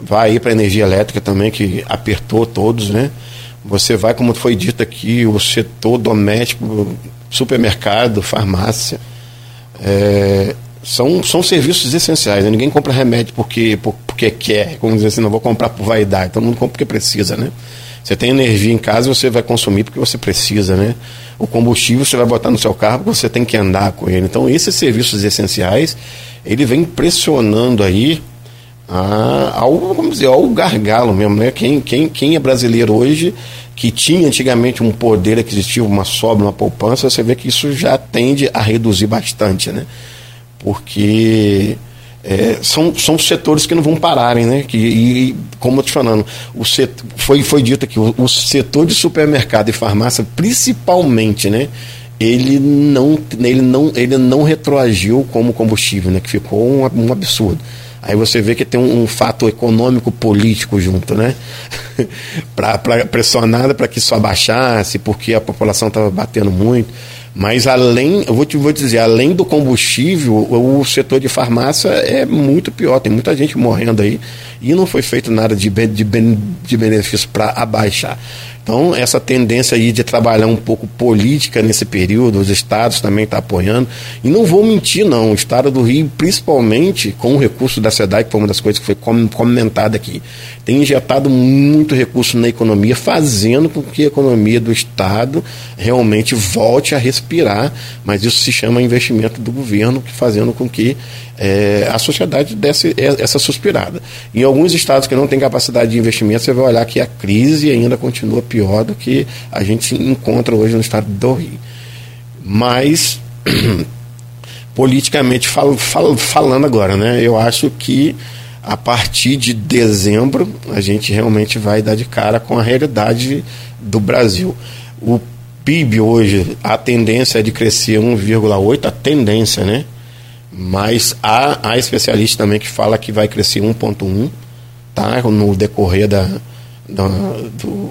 Vai aí para a energia elétrica também, que apertou todos, né? Você vai, como foi dito aqui, o setor doméstico, supermercado, farmácia. É, são, são serviços essenciais. Né? Ninguém compra remédio porque, porque quer, como dizer assim, não vou comprar por vaidade. Todo mundo compra porque precisa, né? Você tem energia em casa, você vai consumir porque você precisa, né? O combustível você vai botar no seu carro porque você tem que andar com ele. Então, esses serviços essenciais, ele vem pressionando aí a, ao, vamos dizer, ao gargalo mesmo, né? Quem, quem, quem é brasileiro hoje, que tinha antigamente um poder aquisitivo, uma sobra, uma poupança, você vê que isso já tende a reduzir bastante, né? porque é, são, são setores que não vão pararem, né? Que, e, como eu te falando, o setor, foi, foi dito aqui, o, o, setor de supermercado e farmácia, principalmente, né? Ele não, ele não, ele não retroagiu como combustível, né? Que ficou um, um absurdo. Aí você vê que tem um, um fato econômico político junto, né? (laughs) para pressionada para que isso abaixasse, porque a população estava batendo muito. Mas além, eu vou te vou dizer, além do combustível, o setor de farmácia é muito pior. Tem muita gente morrendo aí e não foi feito nada de, de, de benefício para abaixar. Então, essa tendência aí de trabalhar um pouco política nesse período, os estados também estão tá apoiando. E não vou mentir, não. O estado do Rio, principalmente com o recurso da SEDAI, que foi uma das coisas que foi comentada aqui, tem injetado muito recurso na economia, fazendo com que a economia do estado realmente volte a respirar. Mas isso se chama investimento do governo, fazendo com que é, a sociedade desse essa suspirada. Em alguns estados que não têm capacidade de investimento, você vai olhar que a crise ainda continua pior do que a gente encontra hoje no estado do Rio. Mas, (clears throat) politicamente fal, fal, falando agora, né, eu acho que a partir de dezembro a gente realmente vai dar de cara com a realidade do Brasil. O PIB hoje, a tendência é de crescer 1,8, a tendência, né? Mas há, há especialista também que fala que vai crescer 1,1 tá? no decorrer da, da, do,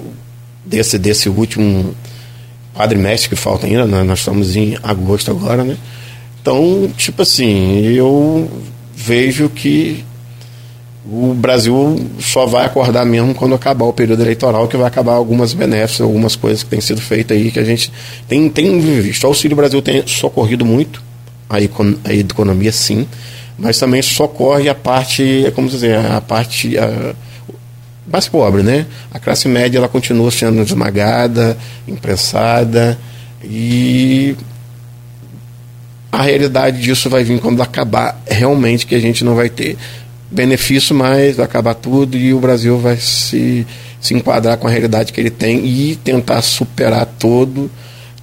desse, desse último quadrimestre que falta ainda, né? nós estamos em agosto agora, né? Então, tipo assim, eu vejo que o Brasil só vai acordar mesmo quando acabar o período eleitoral, que vai acabar algumas benéficas, algumas coisas que têm sido feitas aí, que a gente tem, tem visto. O Auxílio Brasil tem socorrido muito, a, econ a economia sim, mas também socorre a parte, como dizer, a parte a, mais pobre, né? A classe média ela continua sendo esmagada, impressada e a realidade disso vai vir quando acabar realmente que a gente não vai ter benefício mais, vai acabar tudo e o Brasil vai se, se enquadrar com a realidade que ele tem e tentar superar todo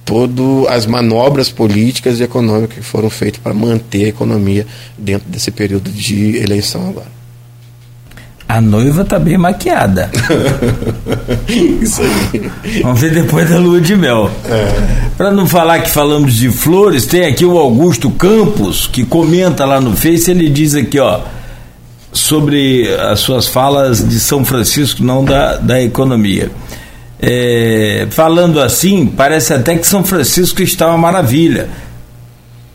todas as manobras políticas e econômicas que foram feitas para manter a economia dentro desse período de eleição agora. A noiva está bem maquiada. (laughs) Isso aí. Vamos ver depois da lua de mel. É. Para não falar que falamos de flores, tem aqui o Augusto Campos, que comenta lá no Face, ele diz aqui, ó, sobre as suas falas de São Francisco, não da, da economia. É, falando assim, parece até que São Francisco está uma maravilha.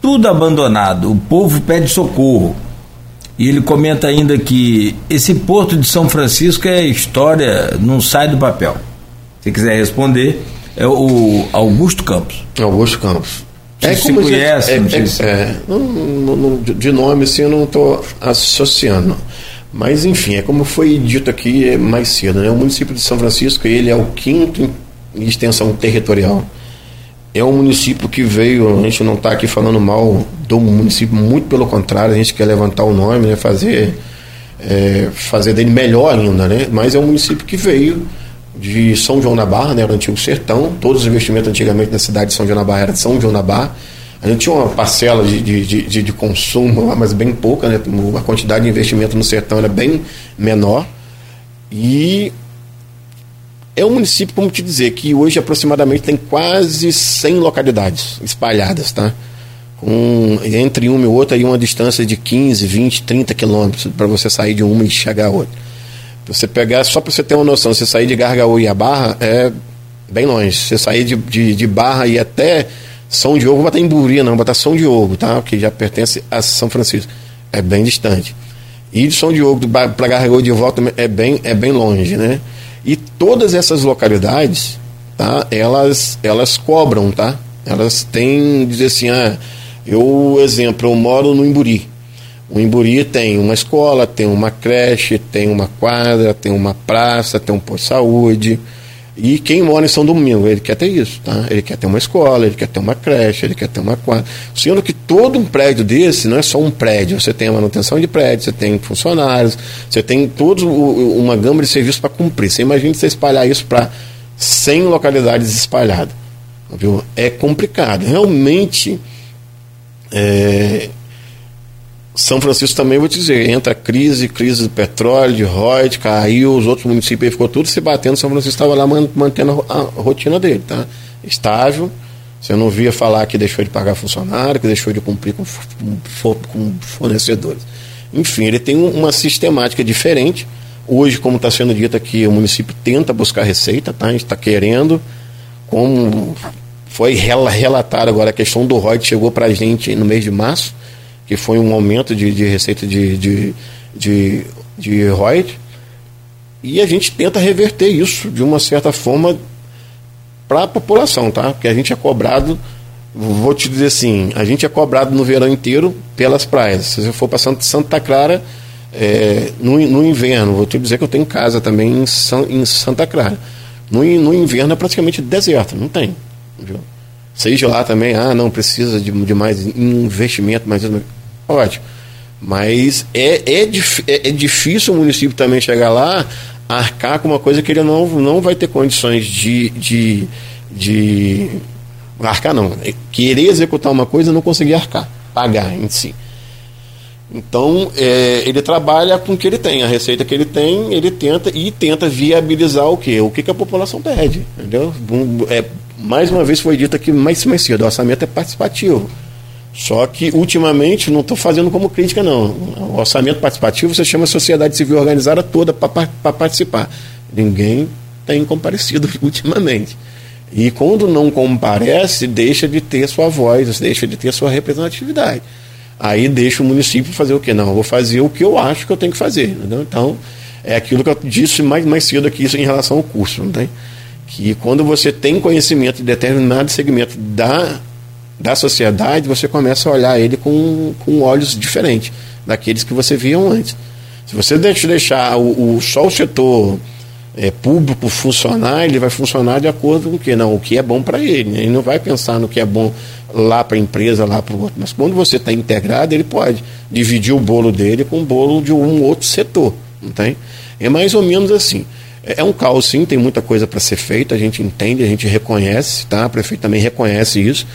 Tudo abandonado, o povo pede socorro. E ele comenta ainda que esse porto de São Francisco é história, não sai do papel. Se quiser responder, é o Augusto Campos. Augusto Campos. É se como conhece, é, é, é, não, não, não, de nome assim eu não estou associando. Mas, enfim, é como foi dito aqui mais cedo, né? o município de São Francisco ele é o quinto em extensão territorial. é um município que veio, a gente não está aqui falando mal do município, muito pelo contrário, a gente quer levantar o nome, né, fazer, é, fazer dele melhor ainda, né? Mas é um município que veio de São João da Barra, né, era o antigo sertão, todos os investimentos antigamente na cidade de São João da Barra era de São João da Barra. A gente tinha uma parcela de, de, de, de consumo mas bem pouca, né? A quantidade de investimento no sertão era bem menor. E é um município, como te dizer, que hoje aproximadamente tem quase 100 localidades espalhadas, tá? Com, entre uma e outra, aí uma distância de 15, 20, 30 quilômetros para você sair de uma e chegar a outra. Você pegar, só para você ter uma noção, você sair de Gargaú e a Barra é bem longe. Você sair de, de, de Barra e até São Diogo, vai estar em Buri, não, vai estar São Diogo, tá? Que já pertence a São Francisco. É bem distante. E de São Diogo para Gargaú de volta é bem, é bem longe, né? E todas essas localidades, tá? Elas, elas cobram, tá? Elas têm, dizer assim, ah, eu, exemplo, eu moro no Imburi. O Imburi tem uma escola, tem uma creche, tem uma quadra, tem uma praça, tem um posto de saúde. E quem mora em São Domingo, ele quer ter isso, tá? Ele quer ter uma escola, ele quer ter uma creche, ele quer ter uma quadra. Sendo que todo um prédio desse não é só um prédio, você tem a manutenção de prédio, você tem funcionários, você tem toda uma gama de serviços para cumprir. Você imagina você espalhar isso para 100 localidades espalhadas. Viu? É complicado. Realmente, é, são Francisco também, vou te dizer, entra crise, crise do petróleo, de Reut, caiu, os outros municípios ficou tudo se batendo, São Francisco estava lá mantendo a rotina dele, tá? Estável, você não via falar que deixou de pagar funcionário, que deixou de cumprir com, com, fornecedores. Enfim, ele tem uma sistemática diferente. Hoje, como está sendo dito aqui, o município tenta buscar receita, tá? A gente está querendo, como foi relatado agora, a questão do Reut chegou para a gente no mês de março, que foi um aumento de, de receita de, de, de, de royalties, e a gente tenta reverter isso de uma certa forma para a população, tá? Porque a gente é cobrado, vou te dizer assim, a gente é cobrado no verão inteiro pelas praias. Se você for para Santa Clara, é, no, no inverno, vou te dizer que eu tenho casa também em, São, em Santa Clara. No, no inverno é praticamente deserto, não tem. Viu? Seja lá também, ah, não precisa de, de mais investimento, mas ótimo. Mas é, é, é, é difícil o município também chegar lá, arcar com uma coisa que ele não, não vai ter condições de, de, de arcar não, é querer executar uma coisa não conseguir arcar, pagar em si. Então, é, ele trabalha com o que ele tem, a receita que ele tem, ele tenta e tenta viabilizar o quê? O que, que a população pede, entendeu? É, mais uma vez foi dito aqui mais, mais cedo, o orçamento é participativo. Só que, ultimamente, não estou fazendo como crítica, não. O orçamento participativo você chama a sociedade civil organizada toda para participar. Ninguém tem comparecido (laughs) ultimamente. E quando não comparece, deixa de ter sua voz, deixa de ter sua representatividade. Aí deixa o município fazer o quê? Não, eu vou fazer o que eu acho que eu tenho que fazer. Entendeu? Então, é aquilo que eu disse mais, mais cedo aqui em relação ao curso. Não tem? Que quando você tem conhecimento de determinado segmento da da sociedade, você começa a olhar ele com, com olhos diferentes daqueles que você via antes. Se você deixar o, o só o setor é, público funcionar, ele vai funcionar de acordo com o que? Não, o que é bom para ele. Né? Ele não vai pensar no que é bom lá para a empresa, lá para o outro. Mas quando você está integrado, ele pode dividir o bolo dele com o bolo de um outro setor. Não tem? É mais ou menos assim. É, é um caos, sim, tem muita coisa para ser feita, a gente entende, a gente reconhece, tá? A prefeita também reconhece isso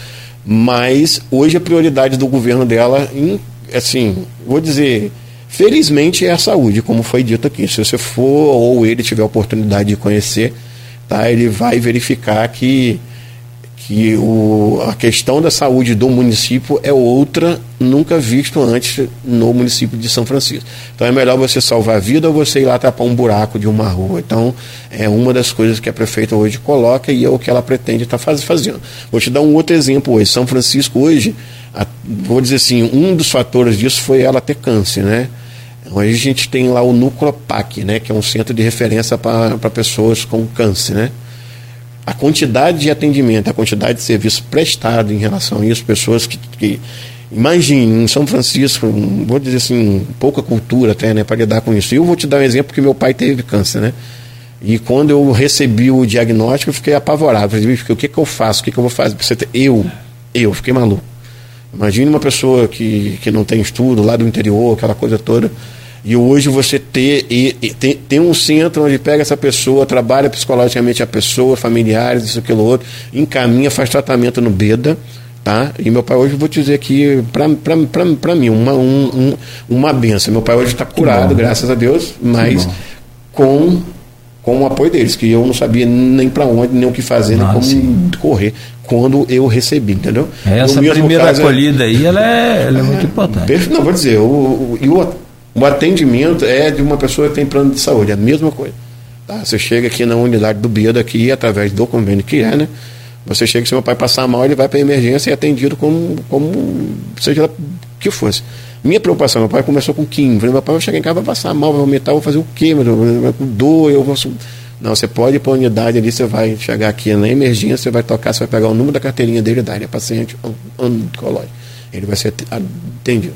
mas hoje a prioridade do governo dela, em, assim, vou dizer, felizmente é a saúde, como foi dito aqui. Se você for ou ele tiver a oportunidade de conhecer, tá, ele vai verificar que que o, a questão da saúde do município é outra, nunca visto antes no município de São Francisco. Então é melhor você salvar a vida ou você ir lá tapar um buraco de uma rua. Então é uma das coisas que a prefeita hoje coloca e é o que ela pretende estar faz, fazendo. Vou te dar um outro exemplo hoje. São Francisco hoje, a, vou dizer assim, um dos fatores disso foi ela ter câncer, né? Hoje a gente tem lá o Nucropac, né, que é um centro de referência para pessoas com câncer, né? A quantidade de atendimento, a quantidade de serviço prestado em relação a isso, pessoas que, que imagine, em São Francisco, vou dizer assim, pouca cultura até, né, para lidar com isso. E eu vou te dar um exemplo que meu pai teve câncer, né? E quando eu recebi o diagnóstico, eu fiquei apavorado. Falei, o que, que eu faço? O que, que eu vou fazer? Eu, eu, fiquei maluco. Imagine uma pessoa que, que não tem estudo lá do interior, aquela coisa toda. E hoje você ter, e, e, tem, tem um centro onde pega essa pessoa, trabalha psicologicamente a pessoa, familiares, isso, aquilo, outro, encaminha, faz tratamento no BEDA. Tá? E meu pai hoje, vou te dizer aqui, para mim, uma, um, um, uma benção. Meu pai hoje está curado, graças a Deus, mas com com o apoio deles, que eu não sabia nem para onde, nem o que fazer, nem ah, como sim. correr, quando eu recebi, entendeu? Essa primeira caso, acolhida aí, ela é, ela é muito (laughs) importante. Não, vou dizer, o, o, o atendimento é de uma pessoa que tem plano de saúde, é a mesma coisa. Tá? Você chega aqui na unidade do BIA daqui, através do convênio que é, né? Você chega, se meu pai passar mal, ele vai para emergência e é atendido como, como seja que fosse. Minha preocupação, meu pai começou com Kim. Falei, meu pai vai chegar em casa, vai passar mal, vai vomitar, vou fazer o quê? Com dor, eu vou. Não, você pode ir para a unidade ali, você vai chegar aqui na emergência, você vai tocar, você vai pegar o número da carteirinha dele e dar, ele é paciente oncológico. Ele vai ser atendido.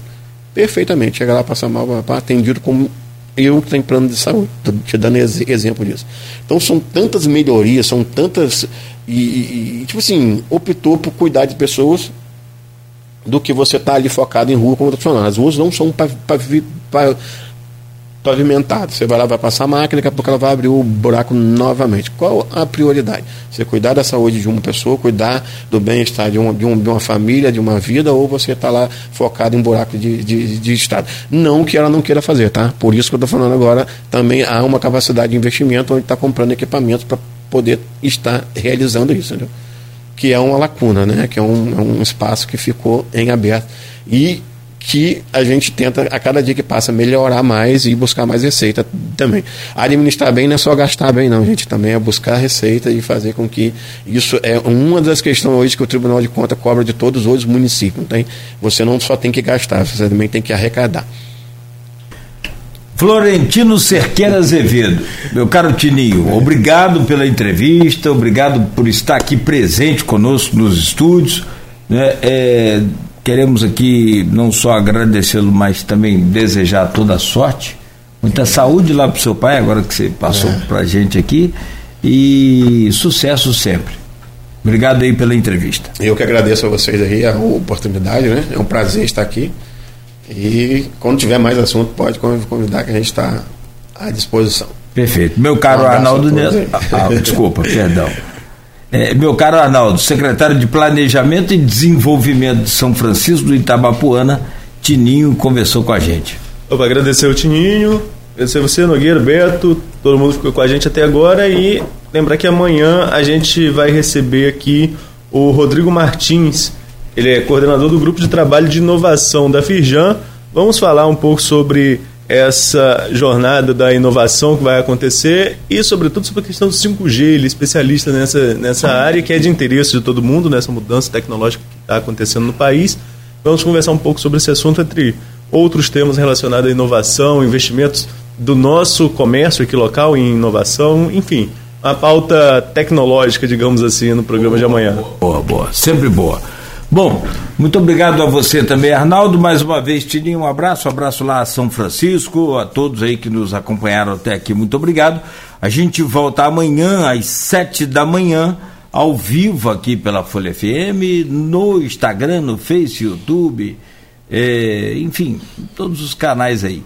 Perfeitamente. Chega lá, passa mal, atendido como eu que tenho plano de saúde. Estou te dando exemplo disso. Então são tantas melhorias, são tantas. E, e, tipo assim, optou por cuidar de pessoas do que você está ali focado em rua como tradicional. As ruas não são pavimentadas. Você vai lá, vai passar a máquina, daqui a pouco ela vai abrir o buraco novamente. Qual a prioridade? Você cuidar da saúde de uma pessoa, cuidar do bem-estar de uma, de, um, de uma família, de uma vida, ou você está lá focado em buraco de, de, de Estado. Não que ela não queira fazer, tá? Por isso que eu estou falando agora, também há uma capacidade de investimento onde está comprando equipamentos para poder estar realizando isso, entendeu? que é uma lacuna, né? que é um, é um espaço que ficou em aberto. E que a gente tenta, a cada dia que passa, melhorar mais e buscar mais receita também. Administrar bem não é só gastar bem, não, gente. Também é buscar receita e fazer com que. Isso é uma das questões hoje que o Tribunal de Contas cobra de todos os municípios. Tem? Você não só tem que gastar, você também tem que arrecadar. Florentino Cerqueira Azevedo, meu caro Tininho, obrigado pela entrevista, obrigado por estar aqui presente conosco nos estúdios. Né? É, queremos aqui não só agradecê-lo, mas também desejar toda a sorte, muita saúde lá para o seu pai, agora que você passou é. para a gente aqui, e sucesso sempre. Obrigado aí pela entrevista. Eu que agradeço a vocês aí a oportunidade, né? É um prazer estar aqui. E quando tiver mais assunto, pode convidar que a gente está à disposição. Perfeito. Meu caro um Arnaldo Neto. Ah, ah, desculpa, (laughs) perdão. É, meu caro Arnaldo, secretário de Planejamento e Desenvolvimento de São Francisco do Itabapuana, Tininho conversou com a gente. Opa, agradecer o Tininho, agradecer você, Nogueira, Beto, todo mundo ficou com a gente até agora e lembrar que amanhã a gente vai receber aqui o Rodrigo Martins, ele é coordenador do grupo de trabalho de inovação da Firjan. Vamos falar um pouco sobre essa jornada da inovação que vai acontecer e, sobretudo, sobre a questão do 5G. Ele é especialista nessa, nessa área que é de interesse de todo mundo, nessa mudança tecnológica que está acontecendo no país. Vamos conversar um pouco sobre esse assunto, entre outros temas relacionados à inovação, investimentos do nosso comércio aqui local em inovação, enfim, uma pauta tecnológica, digamos assim, no programa boa, de amanhã. Boa, boa, sempre boa. Bom, muito obrigado a você também, Arnaldo. Mais uma vez, Tininho, um abraço, um abraço lá a São Francisco, a todos aí que nos acompanharam até aqui, muito obrigado. A gente volta amanhã às sete da manhã, ao vivo aqui pela Folha FM, no Instagram, no Face, YouTube, é, enfim, todos os canais aí.